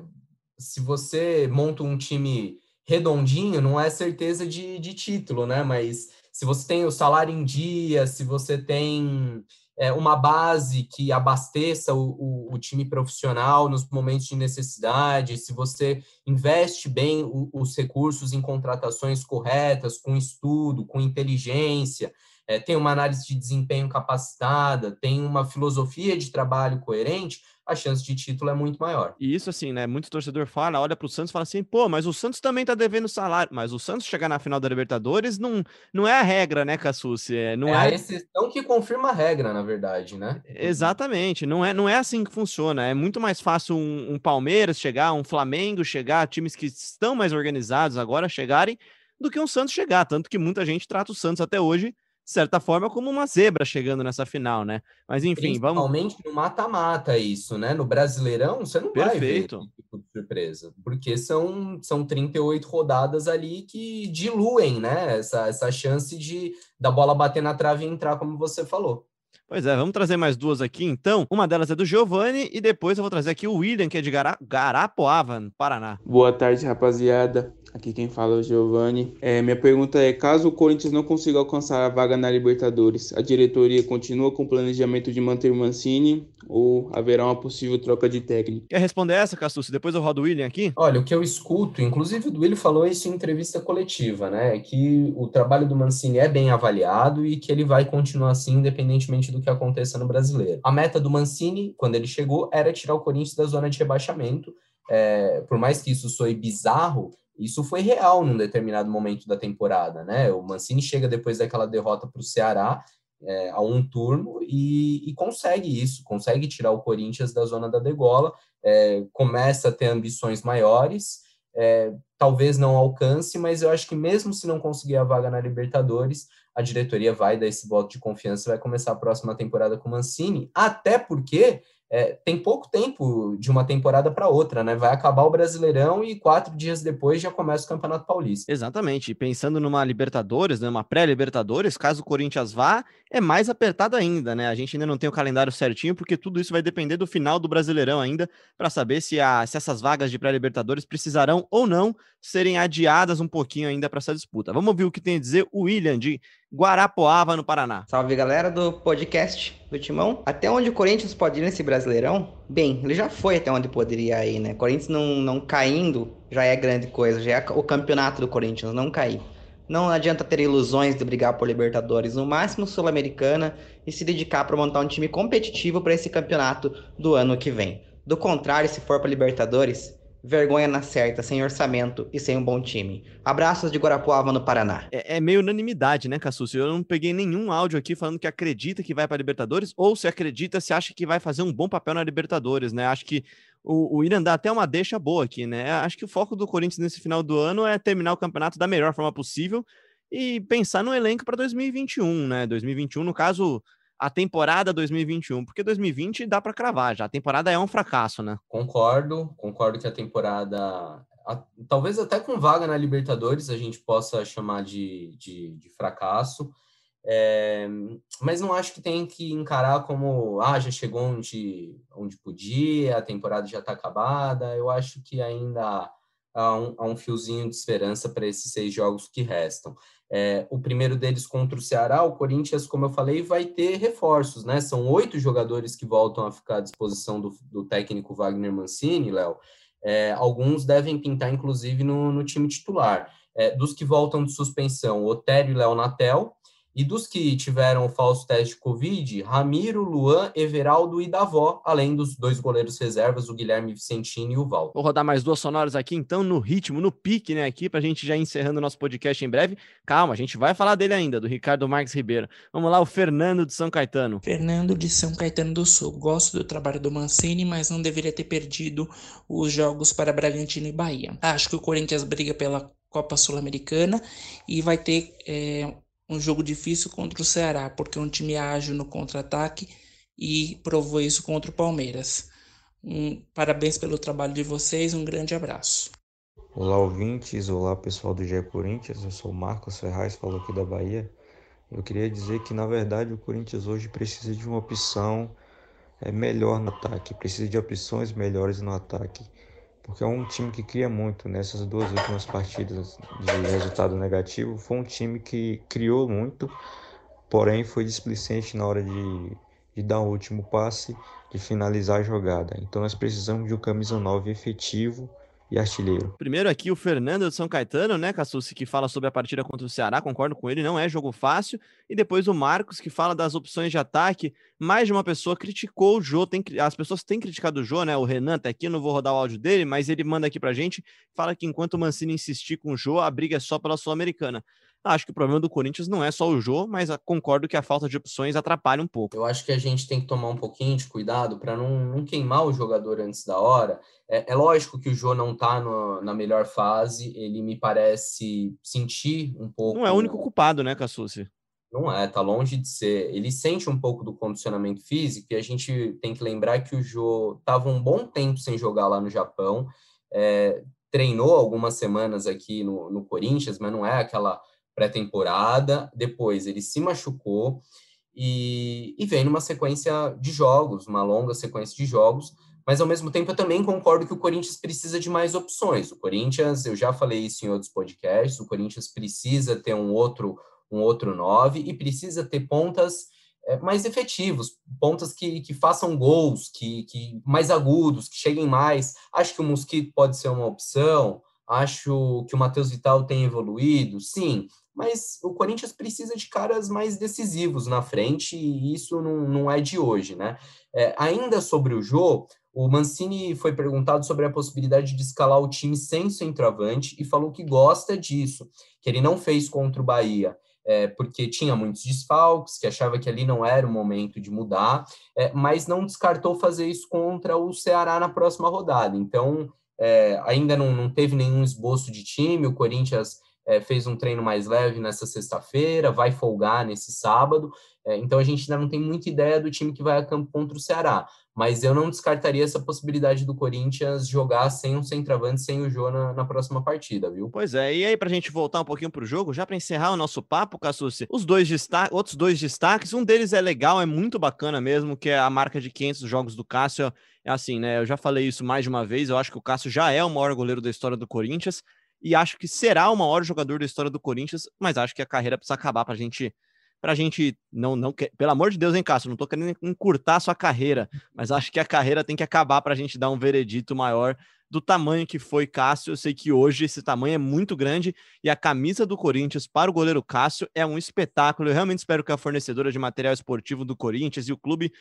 Se você monta um time redondinho, não é certeza de, de título, né? Mas se você tem o salário em dia, se você tem é, uma base que abasteça o, o, o, time profissional nos momentos de necessidade, se você investe bem o, os recursos em contratações corretas, com estudo, com inteligência, é, tem uma análise de desempenho capacitada, tem uma filosofia de trabalho coerente, a chance de título é muito maior. E isso, assim, né? Muito torcedor fala, olha para o Santos e fala assim, pô, mas o Santos também tá devendo salário. Mas o Santos chegar na final da Libertadores não, não é a regra, né, Cassucci? É, não é, é a exceção que confirma a regra, na verdade, né? Exatamente. Não é, não é assim que funciona. É muito mais fácil um, um Palmeiras chegar, um Flamengo chegar, times que estão mais organizados agora chegarem, do que um Santos chegar. Tanto que muita gente trata o Santos até hoje de certa forma, como uma zebra chegando nessa final, né? Mas enfim, vamos. Principalmente no mata-mata, isso, né? No Brasileirão, você não Perfeito. vai ver tipo de surpresa, porque são, são 38 rodadas ali que diluem, né? Essa, essa chance de da bola bater na trave e entrar, como você falou. Pois é, vamos trazer mais duas aqui, então. Uma delas é do Giovanni e depois eu vou trazer aqui o William, que é de. Garapoava, no Paraná. Boa tarde, rapaziada. Aqui quem fala é o Giovanni. É, minha pergunta é: caso o Corinthians não consiga alcançar a vaga na Libertadores, a diretoria continua com o planejamento de manter o Mancini ou haverá uma possível troca de técnico? Quer responder essa, Cassucci? Depois eu rodo o William aqui? Olha, o que eu escuto, inclusive o Duílio falou isso em entrevista coletiva, né? É que o trabalho do Mancini é bem avaliado e que ele vai continuar assim, independentemente do que aconteça no brasileiro. A meta do Mancini, quando ele chegou, era tirar o Corinthians da zona de rebaixamento. É, por mais que isso soe bizarro, isso foi real num determinado momento da temporada, né? O Mancini chega depois daquela derrota para o Ceará é, a um turno e, e, consegue isso, consegue tirar o Corinthians da zona da degola, é, começa a ter ambições maiores, é, talvez não alcance, mas eu acho que mesmo se não conseguir a vaga na Libertadores, a diretoria vai dar esse voto de confiança e vai começar a próxima temporada com o Mancini, até porque é, tem pouco tempo de uma temporada para outra, né? Vai acabar o Brasileirão e quatro dias depois já começa o Campeonato Paulista. Exatamente. pensando numa Libertadores, né, uma pré-Libertadores, caso o Corinthians vá, é mais apertado ainda, né? A gente ainda não tem o calendário certinho, porque tudo isso vai depender do final do Brasileirão ainda, para saber se, a, se essas vagas de pré-Libertadores precisarão ou não serem adiadas um pouquinho ainda para essa disputa. Vamos ouvir o que tem a dizer o William de Guarapuava, no Paraná. Salve galera do podcast do Timão. Até onde o Corinthians pode ir nesse Brasileirão? Bem, ele já foi até onde poderia ir, né? Corinthians não, não caindo já é grande coisa, já é o campeonato do Corinthians não cair. Não adianta ter ilusões de brigar por Libertadores, no máximo Sul-Americana, e se dedicar para montar um time competitivo para esse campeonato do ano que vem. Do contrário, se for para Libertadores, vergonha na certa, sem orçamento e sem um bom time. Abraços de Guarapuava, no Paraná. É, é meio unanimidade, né, Cassucci? Eu não peguei nenhum áudio aqui falando que acredita que vai para Libertadores, ou se acredita, se acha que vai fazer um bom papel na Libertadores, né? Acho que o, o Irã dá até uma deixa boa aqui, né? Acho que o foco do Corinthians nesse final do ano é terminar o campeonato da melhor forma possível e pensar no elenco para 2021, né? 2021, no caso, a temporada 2021, porque 2020 dá para cravar já. A temporada é um fracasso, né? Concordo, concordo que a temporada, a, talvez até com vaga na Libertadores, a gente possa chamar de, de, de fracasso. É, mas não acho que tem que encarar como ah, já chegou onde, onde podia, a temporada já está acabada. Eu acho que ainda há um, há um fiozinho de esperança para esses seis jogos que restam. É, o primeiro deles contra o Ceará, o Corinthians, como eu falei, vai ter reforços, né? São oito jogadores que voltam a ficar à disposição do, do técnico Wagner Mancini, Léo. É, alguns devem pintar, inclusive, no, no time titular. É, dos que voltam de suspensão, Otério e Léo Natel, e dos que tiveram o falso teste de Covid, Ramiro, Luan, Everaldo e Davó, além dos dois goleiros reservas, o Guilherme Vicentini e o Val. Vou rodar mais duas sonoras aqui, então, no ritmo, no pique, né, aqui, pra gente já encerrando o nosso podcast em breve. Calma, a gente vai falar dele ainda, do Ricardo Marques Ribeiro. Vamos lá, o Fernando de São Caetano. Fernando de São Caetano do Sul. Gosto do trabalho do Mancini, mas não deveria ter perdido os jogos para Bragantino e Bahia. Acho que o Corinthians briga pela Copa Sul-Americana e vai ter é, um jogo difícil contra o Ceará, porque é um time ágil no contra-ataque e provou isso contra o Palmeiras. Um, parabéns pelo trabalho de vocês, um grande abraço. Olá, ouvintes, olá pessoal do GE Corinthians, eu sou o Marcos Ferraz, falo aqui da Bahia. Eu queria dizer que, na verdade, o Corinthians hoje precisa de uma opção é, melhor no ataque, precisa de opções melhores no ataque porque é um time que cria muito nessas duas últimas partidas de resultado negativo. Foi um time que criou muito, porém foi displicente na hora de, de dar o último passe, de finalizar a jogada. Então nós precisamos de um camisa 9 efetivo e artilheiro. Primeiro aqui o Fernando de São Caetano, né, Cassucci, que fala sobre a partida contra o Ceará, concordo com ele, não é jogo fácil. E depois o Marcos, que fala das opções de ataque. Mais de uma pessoa criticou o Jô, tem, as pessoas têm criticado o Jô, né, o Renan tá aqui, não vou rodar o áudio dele, mas ele manda aqui pra gente, fala que enquanto o Mancini insistir com o Jô, a briga é só pela Sul-Americana. Acho que o problema do Corinthians não é só o Jô, mas concordo que a falta de opções atrapalha um pouco. Eu acho que a gente tem que tomar um pouquinho de cuidado para não, não, queimar o jogador antes da hora. É, é lógico que o Jô não está na melhor fase, ele me parece sentir um pouco. Não é o único culpado, né, Cassucci? Não é, tá longe de ser. Ele sente um pouco do condicionamento físico e a gente tem que lembrar que o Jô estava um bom tempo sem jogar lá no Japão. É, treinou algumas semanas aqui no, no Corinthians, mas não é aquela pré-temporada, depois ele se machucou e, e vem numa sequência de jogos, uma longa sequência de jogos, mas ao mesmo tempo eu também concordo que o Corinthians precisa de mais opções. O Corinthians, eu já falei isso em outros podcasts, o Corinthians precisa ter um outro um outro nove e precisa ter pontas é, mais efetivos, pontas que, que façam gols, que, que mais agudos, que cheguem mais. Acho que o Mosquito pode ser uma opção. Acho que o Matheus Vital tem evoluído, sim mas o Corinthians precisa de caras mais decisivos na frente e isso não, não é de hoje, né? É, ainda sobre o Jô, o Mancini foi perguntado sobre a possibilidade de escalar o time sem centroavante e falou que gosta disso, que ele não fez contra o Bahia. É, porque tinha muitos desfalques, que achava que ali não era o momento de mudar, é, mas não descartou fazer isso contra o Ceará na próxima rodada. Então, é, ainda não, não teve nenhum esboço de time, o Corinthians é, fez um treino mais leve nessa sexta-feira, vai folgar nesse sábado. É, então a gente ainda não tem muita ideia do time que vai a campo contra o Ceará. Mas eu não descartaria essa possibilidade do Corinthians jogar sem um centroavante, sem o Jô na, na, próxima partida, viu? Pois é, e aí, pra gente voltar um pouquinho pro jogo, já para encerrar o nosso papo, Cassucci, os dois destaques, outros dois destaques, um deles é legal, é muito bacana mesmo, que é a marca de 500 jogos do Cássio. É assim, né? Eu já falei isso mais de uma vez, eu acho que o Cássio já é o maior goleiro da história do Corinthians e acho que será o maior jogador da história do Corinthians, mas acho que a carreira precisa acabar para a gente a gente não, não, pelo amor de Deus, hein, Cássio, não estou querendo encurtar a sua carreira, mas acho que a carreira tem que acabar para a gente dar um veredito maior do tamanho que foi Cássio. Eu sei que hoje esse tamanho é muito grande e a camisa do Corinthians para o goleiro Cássio é um espetáculo. Eu realmente espero que a fornecedora de material esportivo do Corinthians e o clube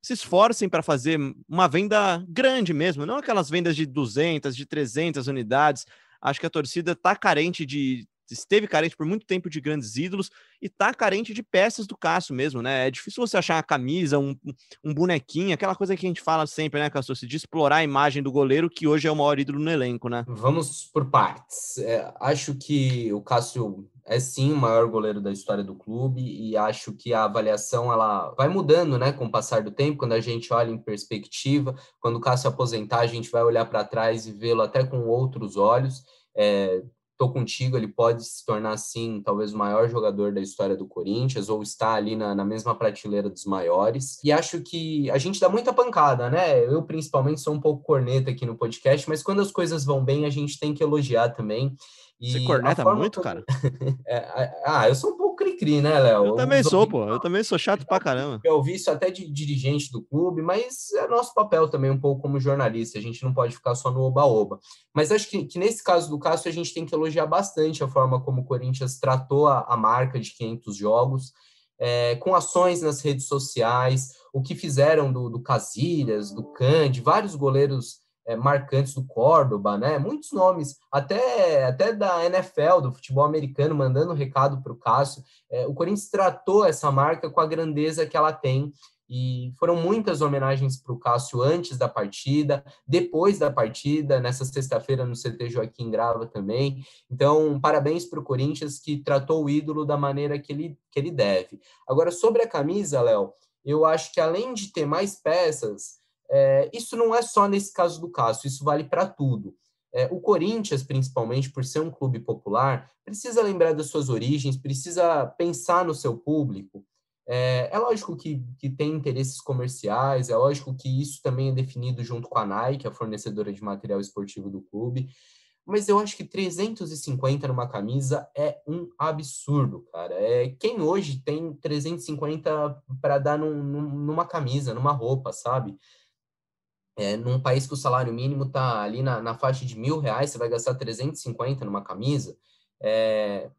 se esforcem para fazer uma venda grande mesmo, não aquelas vendas de 200, de 300 unidades. Acho que a torcida está carente de esteve carente por muito tempo de grandes ídolos e tá carente de peças do Cássio mesmo, né? É difícil você achar uma camisa, um, um bonequinho, aquela coisa que a gente fala sempre, né, Cássio? De explorar a imagem do goleiro, que hoje é o maior ídolo no elenco, né? Vamos por partes. É, acho que o Cássio é sim o maior goleiro da história do clube e acho que a avaliação ela vai mudando, né, com o passar do tempo, quando a gente olha em perspectiva, quando o Cássio aposentar, a gente vai olhar para trás e vê-lo até com outros olhos. É, tô contigo, ele pode se tornar, assim, talvez o maior jogador da história do Corinthians, ou está ali na, na, mesma prateleira dos maiores. E acho que a gente dá muita pancada, né? Eu, principalmente, sou um pouco corneta aqui no podcast, mas quando as coisas vão bem, a gente tem que elogiar também. E Você corneta muito, cara? é, ah, eu sou um pouco cri-cri, né, Léo? Eu também sou, pô. Eu também sou chato pra caramba. Eu ouvi isso até de dirigente do clube, mas é nosso papel também um pouco como jornalista. A gente não pode ficar só no oba-oba. Mas acho que, que, nesse caso do Cássio, a gente tem que elogiar bastante a forma como o Corinthians tratou a, a marca de 500 jogos, é, com ações nas redes sociais, o que fizeram do, do Casilhas, do Cande, vários goleiros é, marcantes do Córdoba, né? Muitos nomes, até, até da NFL, do futebol americano, mandando recado para o Cássio. É, o Corinthians tratou essa marca com a grandeza que ela tem. E foram muitas homenagens para o Cássio antes da partida, depois da partida, nessa sexta-feira no CT Joaquim Grava também. Então, parabéns para o Corinthians que tratou o ídolo da maneira que ele, que ele deve. Agora, sobre a camisa, Léo, eu acho que além de ter mais peças, é, isso não é só nesse caso do Cássio, isso vale para tudo. É, o Corinthians, principalmente por ser um clube popular, precisa lembrar das suas origens, precisa pensar no seu público. É, é lógico que, que tem interesses comerciais, é lógico que isso também é definido junto com a Nike, a fornecedora de material esportivo do clube, mas eu acho que 350 numa camisa é um absurdo, cara. É quem hoje tem 350 para dar num, numa camisa, numa roupa, sabe? É, num país que o salário mínimo está ali na, na, faixa de mil reais, você vai gastar 350 numa camisa. É,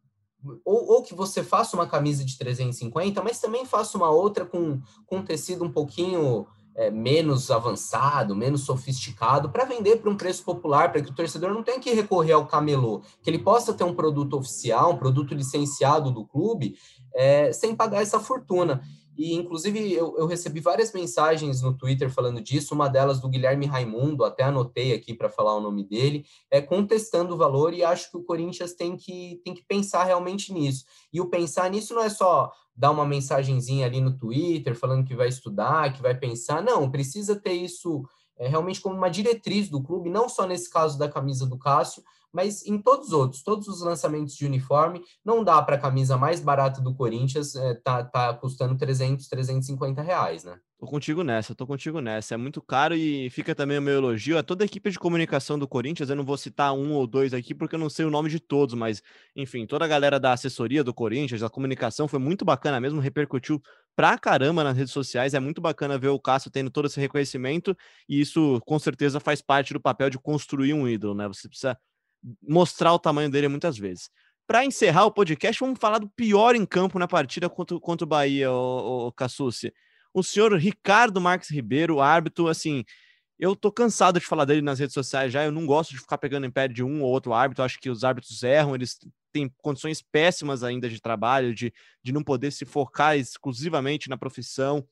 ou, ou, que você faça uma camisa de 350, mas também faça uma outra com, com tecido um pouquinho é, menos avançado, menos sofisticado, para vender por um preço popular, para que o torcedor não tenha que recorrer ao camelô, que ele possa ter um produto oficial, um produto licenciado do clube, é, sem pagar essa fortuna. E, inclusive, eu, eu, recebi várias mensagens no Twitter falando disso, uma delas do Guilherme Raimundo, até anotei aqui para falar o nome dele, é contestando o valor e acho que o Corinthians tem que, tem que pensar realmente nisso. E o pensar nisso não é só dar uma mensagenzinha ali no Twitter falando que vai estudar, que vai pensar, não, precisa ter isso é, realmente como uma diretriz do clube, não só nesse caso da camisa do Cássio, mas em todos os outros, todos os lançamentos de uniforme, não dá para a camisa mais barata do Corinthians é, tá, tá custando 300, 350 reais, né? Tô contigo nessa, tô contigo nessa. É muito caro e fica também o meu elogio a toda a equipe de comunicação do Corinthians. Eu não vou citar um ou dois aqui porque eu não sei o nome de todos, mas enfim, toda a galera da assessoria do Corinthians, da comunicação, foi muito bacana mesmo, repercutiu pra caramba nas redes sociais. É muito bacana ver o Cássio tendo todo esse reconhecimento e isso com certeza faz parte do papel de construir um ídolo, né? Você precisa mostrar o tamanho dele muitas vezes. Para encerrar o podcast, vamos falar do pior em campo na partida contra, contra o Bahia, o, o Cassucci. O senhor Ricardo Marques Ribeiro, árbitro, assim, eu tô cansado de falar dele nas redes sociais já. Eu não gosto de ficar pegando em pé de um ou outro árbitro. Acho que os árbitros erram, eles têm condições péssimas ainda de trabalho, de, de não poder se focar exclusivamente na profissão.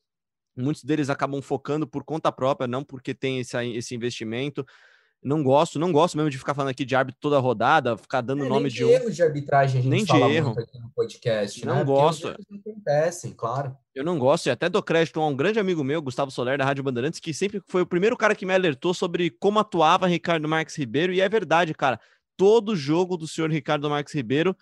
Muitos deles acabam focando por conta própria, não porque tem esse, esse investimento. Não gosto, não gosto mesmo de ficar falando aqui de árbitro toda rodada, ficar dando é, nome de, de um. erro de arbitragem a gente nem de erro. aqui no podcast, não né? gosto. Acontecem, claro. Eu não gosto, e até dou crédito a um grande amigo meu, Gustavo Soler, da Rádio Bandeirantes, que sempre foi o primeiro cara que me alertou sobre como atuava Ricardo Marques Ribeiro, e é verdade, cara. Todo jogo do senhor Ricardo Marques Ribeiro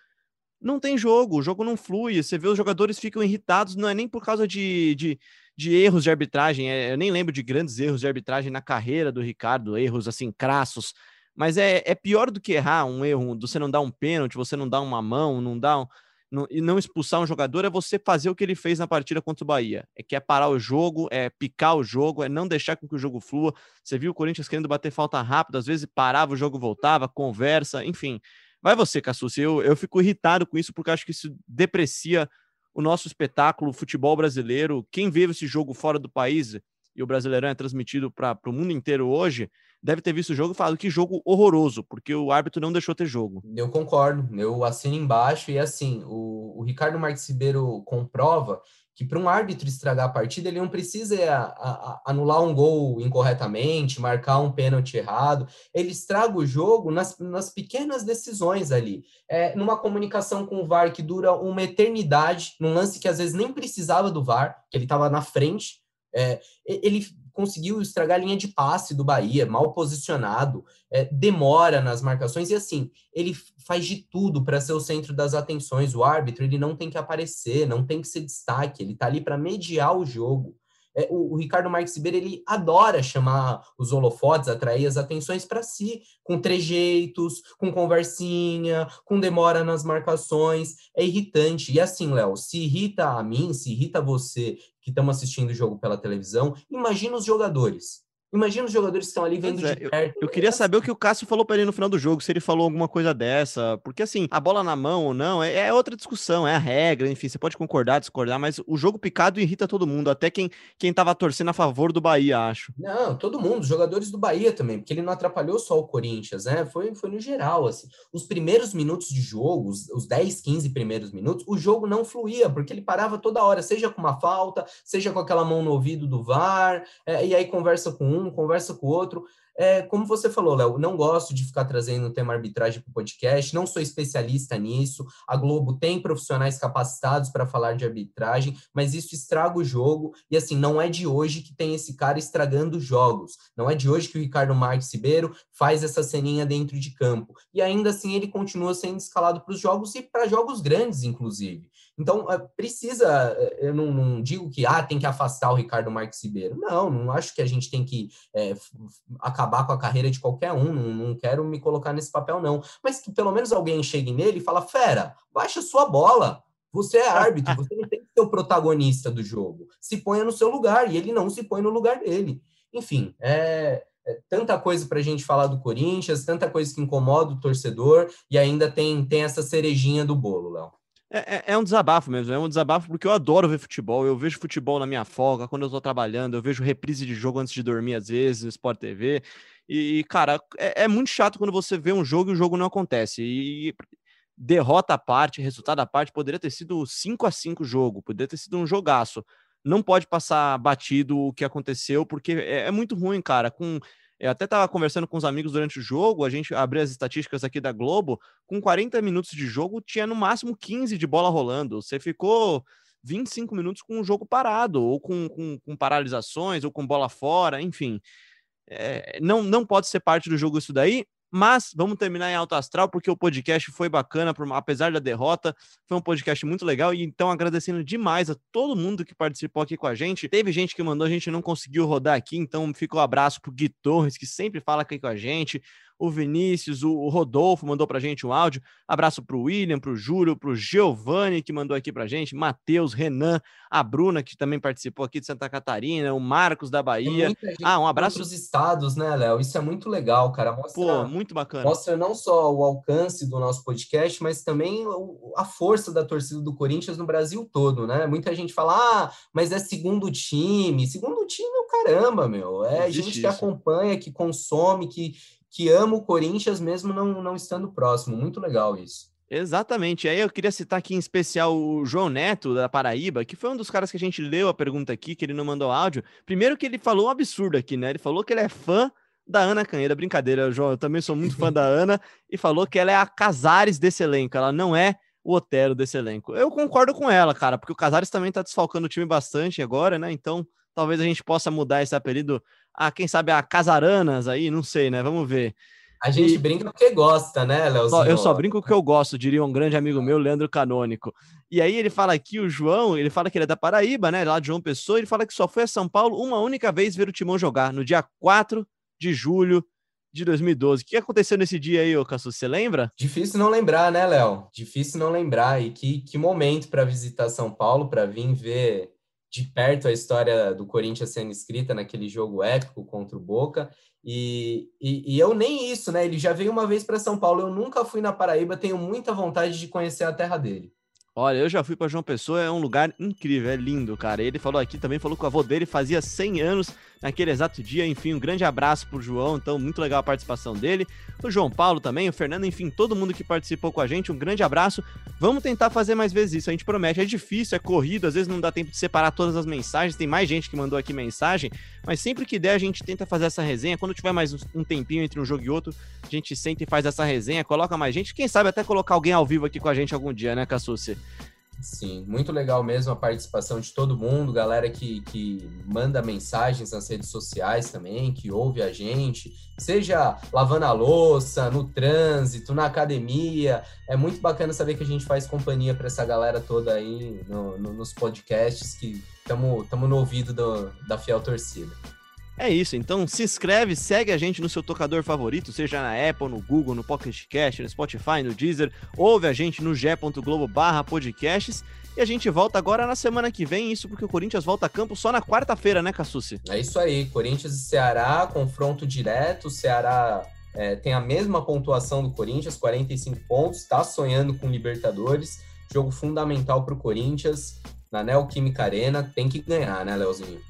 não tem jogo, o jogo não flui. Você vê os jogadores ficam irritados, não é nem por causa de, de de erros de arbitragem. É, eu nem lembro de grandes erros de arbitragem na carreira do Ricardo, erros assim crassos. Mas é, é pior do que errar um erro, você não dá um pênalti, você não dá uma mão, não dá um, no, e não expulsar um jogador é você fazer o que ele fez na partida contra o Bahia. É que é parar o jogo, é picar o jogo, é não deixar com que o jogo flua. Você viu o Corinthians querendo bater falta rápido, às vezes parava, o jogo voltava, conversa, enfim. Vai você, Cassucci. Eu, eu fico irritado com isso porque acho que isso deprecia o nosso espetáculo, futebol brasileiro. Quem vê esse jogo fora do país e o Brasileirão é transmitido para o mundo inteiro hoje, deve ter visto o jogo e falado que jogo horroroso, porque o árbitro não deixou ter jogo. Eu concordo, eu assino embaixo e assim, o, o Ricardo Marques Ribeiro comprova que para um árbitro estragar a partida, ele não precisa a, a, anular um gol incorretamente, marcar um pênalti errado, ele estraga o jogo nas, nas pequenas decisões ali, é, numa comunicação com o VAR que dura uma eternidade, num lance que às vezes nem precisava do VAR, que ele estava na frente, é, ele conseguiu estragar a linha de passe do Bahia, mal posicionado, é, demora nas marcações e assim, ele faz de tudo para ser o centro das atenções. O árbitro ele não tem que aparecer, não tem que ser destaque, ele está ali para mediar o jogo. É, o, o, Ricardo Marques Ribeiro, ele adora chamar os holofotes, atrair as atenções para si, com trejeitos, com conversinha, com demora nas marcações. É irritante. E assim, Léo, se irrita a mim, se irrita você que estamos assistindo o jogo pela televisão, imagina os jogadores. Imagina os jogadores que estão ali vendo é, de perto. Eu, eu queria saber o que o Cássio falou para ele no final do jogo, se ele falou alguma coisa dessa, porque assim, a bola na mão ou não, é, é, outra discussão, é a regra, enfim, você pode concordar, discordar, mas o jogo picado irrita todo mundo, até quem, quem tava torcendo a favor do Bahia, acho. Não, todo mundo, os jogadores do Bahia também, porque ele não atrapalhou só o Corinthians, né? Foi, foi no geral, assim. Os primeiros minutos de jogo, os, os 10, 15 primeiros minutos, o jogo não fluía, porque ele parava toda hora, seja com uma falta, seja com aquela mão no ouvido do VAR, é, e aí conversa com um, um, conversa com o outro. É, como você falou, Léo, não gosto de ficar trazendo o tema arbitragem para o podcast, não sou especialista nisso. A Globo tem profissionais capacitados para falar de arbitragem, mas isso estraga o jogo. E assim, não é de hoje que tem esse cara estragando jogos. Não é de hoje que o Ricardo Marques Ribeiro faz essa ceninha dentro de campo. E ainda assim ele continua sendo escalado para os jogos e para jogos grandes, inclusive. Então, é, precisa, é, eu não, não, digo que ah, tem que afastar o Ricardo Marques Ribeiro. Não, não acho que a gente tem que é, acabar com a carreira de qualquer um, não, não, quero me colocar nesse papel, não. Mas que pelo menos alguém chegue nele e fala, fera, baixa sua bola. Você é árbitro, você não tem que ser o protagonista do jogo. Se ponha no seu lugar, e ele não se põe no lugar dele. Enfim, é, é tanta coisa para a gente falar do Corinthians, tanta coisa que incomoda o torcedor, e ainda tem, tem essa cerejinha do bolo, Léo. É, é, é, um desabafo mesmo, é um desabafo porque eu adoro ver futebol, eu vejo futebol na minha folga, quando eu tô trabalhando, eu vejo reprise de jogo antes de dormir, às vezes, no Sport TV, e, cara, é, é muito chato quando você vê um jogo e o jogo não acontece, e derrota à parte, resultado à parte, poderia ter sido 5 a 5 o jogo, poderia ter sido um jogaço, não pode passar batido o que aconteceu, porque é, é muito ruim, cara, com eu até estava conversando com os amigos durante o jogo, a gente abriu as estatísticas aqui da Globo, com 40 minutos de jogo, tinha no máximo 15 de bola rolando. Você ficou 25 minutos com o jogo parado, ou com, com, com paralisações, ou com bola fora, enfim. É, não, não pode ser parte do jogo isso daí, mas vamos terminar em alto astral, porque o podcast foi bacana, apesar da derrota. Foi um podcast muito legal. E então, agradecendo demais a todo mundo que participou aqui com a gente. Teve gente que mandou, a gente não conseguiu rodar aqui, então fica o um abraço pro Gui Torres, que sempre fala aqui com a gente o Vinícius, o Rodolfo mandou pra gente um áudio. Abraço pro William, pro Júlio, pro Giovanni, que mandou aqui pra gente, Matheus, Renan, a Bruna, que também participou aqui de Santa Catarina, o Marcos da Bahia. Ah, um abraço. Outros estados, né, Léo? Isso é muito legal, cara. Mostra, Pô, muito bacana. Mostra não só o alcance do nosso podcast, mas também a força da torcida do Corinthians no Brasil todo, né? Muita gente fala, ah, mas é segundo time. Segundo time é o caramba, meu. É Existe gente que isso. acompanha, que consome, que, que ama o Corinthians mesmo não, não estando próximo. Muito legal isso. Exatamente. Aí eu queria citar aqui em especial o João Neto, da Paraíba, que foi um dos caras que a gente leu a pergunta aqui, que ele não mandou áudio. Primeiro que ele falou um absurdo aqui, né? Ele falou que ele é fã da Ana Canheira. Brincadeira, João, eu também sou muito fã da Ana. E falou que ela é a Casares desse elenco, ela não é o Otero desse elenco. Eu concordo com ela, cara, porque o Casares também tá desfalcando o time bastante agora, né? Então talvez a gente possa mudar esse apelido a, quem sabe, a Casaranas aí, não sei, né? Vamos ver. A gente e... brinca porque gosta, né, Léo? Eu só brinco porque eu gosto, diria um grande amigo meu, Leandro Canônico. E aí ele fala aqui, o João, ele fala que ele é da Paraíba, né? Lá de João Pessoa, ele fala que só foi a São Paulo uma única vez ver o Timão jogar, no dia 4 de julho de 2012. O que aconteceu nesse dia aí, ô Cassu? Você lembra? Difícil não lembrar, né, Léo? Difícil não lembrar. E que, que momento para visitar São Paulo, para vir ver de perto a história do Corinthians sendo escrita naquele jogo épico contra o Boca. E, e, e, eu nem isso, né? Ele já veio uma vez para São Paulo. Eu nunca fui na Paraíba, tenho muita vontade de conhecer a terra dele. Olha, eu já fui para João Pessoa, é um lugar incrível, é lindo, cara. Ele falou aqui também, falou que o avô dele fazia 100 anos naquele exato dia. Enfim, um grande abraço pro João, então muito legal a participação dele. O João Paulo também, o Fernando, enfim, todo mundo que participou com a gente, um grande abraço. Vamos tentar fazer mais vezes isso, a gente promete. É difícil, é corrido, às vezes não dá tempo de separar todas as mensagens, tem mais gente que mandou aqui mensagem, mas sempre que der a gente tenta fazer essa resenha. Quando tiver mais um tempinho entre um jogo e outro, a gente senta e faz essa resenha, coloca mais gente. Quem sabe até colocar alguém ao vivo aqui com a gente algum dia, né, Cassucci? Sim, muito legal mesmo a participação de todo mundo, galera que, que manda mensagens nas redes sociais também, que ouve a gente, seja lavando a louça, no trânsito, na academia. É muito bacana saber que a gente faz companhia para essa galera toda aí no, no, nos podcasts, que estamos no ouvido do, da fiel torcida. É isso, então se inscreve, segue a gente no seu tocador favorito, seja na Apple, no Google, no Pocket Cast, no Spotify, no Deezer, ouve a gente no g.globo barra podcasts e a gente volta agora na semana que vem, isso porque o Corinthians volta a campo só na quarta-feira, né, Cassucci? É isso aí, Corinthians e Ceará, confronto direto, Ceará é, tem a mesma pontuação do Corinthians, 45 pontos, está sonhando com Libertadores, jogo fundamental para o Corinthians, na Neoquímica Arena, tem que ganhar, né, Leozinho?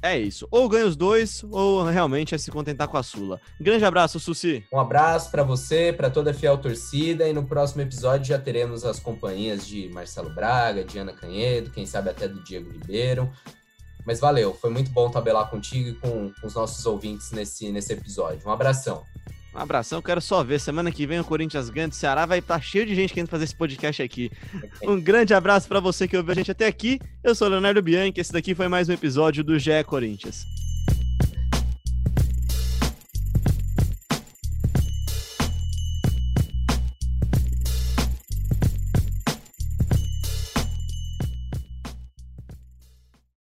É isso. Ou ganha os dois, ou realmente é se contentar com a Sula. Grande abraço, Suci. Um abraço para você, para toda a fiel torcida. E no próximo episódio já teremos as companhias de Marcelo Braga, de Ana Canhedo, quem sabe até do Diego Ribeiro. Mas valeu, foi muito bom tabelar contigo e com, com os nossos ouvintes nesse, nesse episódio. Um abração. Um abração, quero só ver. Semana que vem o Corinthians ganha do Ceará, vai estar cheio de gente querendo fazer esse podcast aqui. Um grande abraço para você que ouviu a gente até aqui. Eu sou o Leonardo Bianchi, esse daqui foi mais um episódio do GE Corinthians.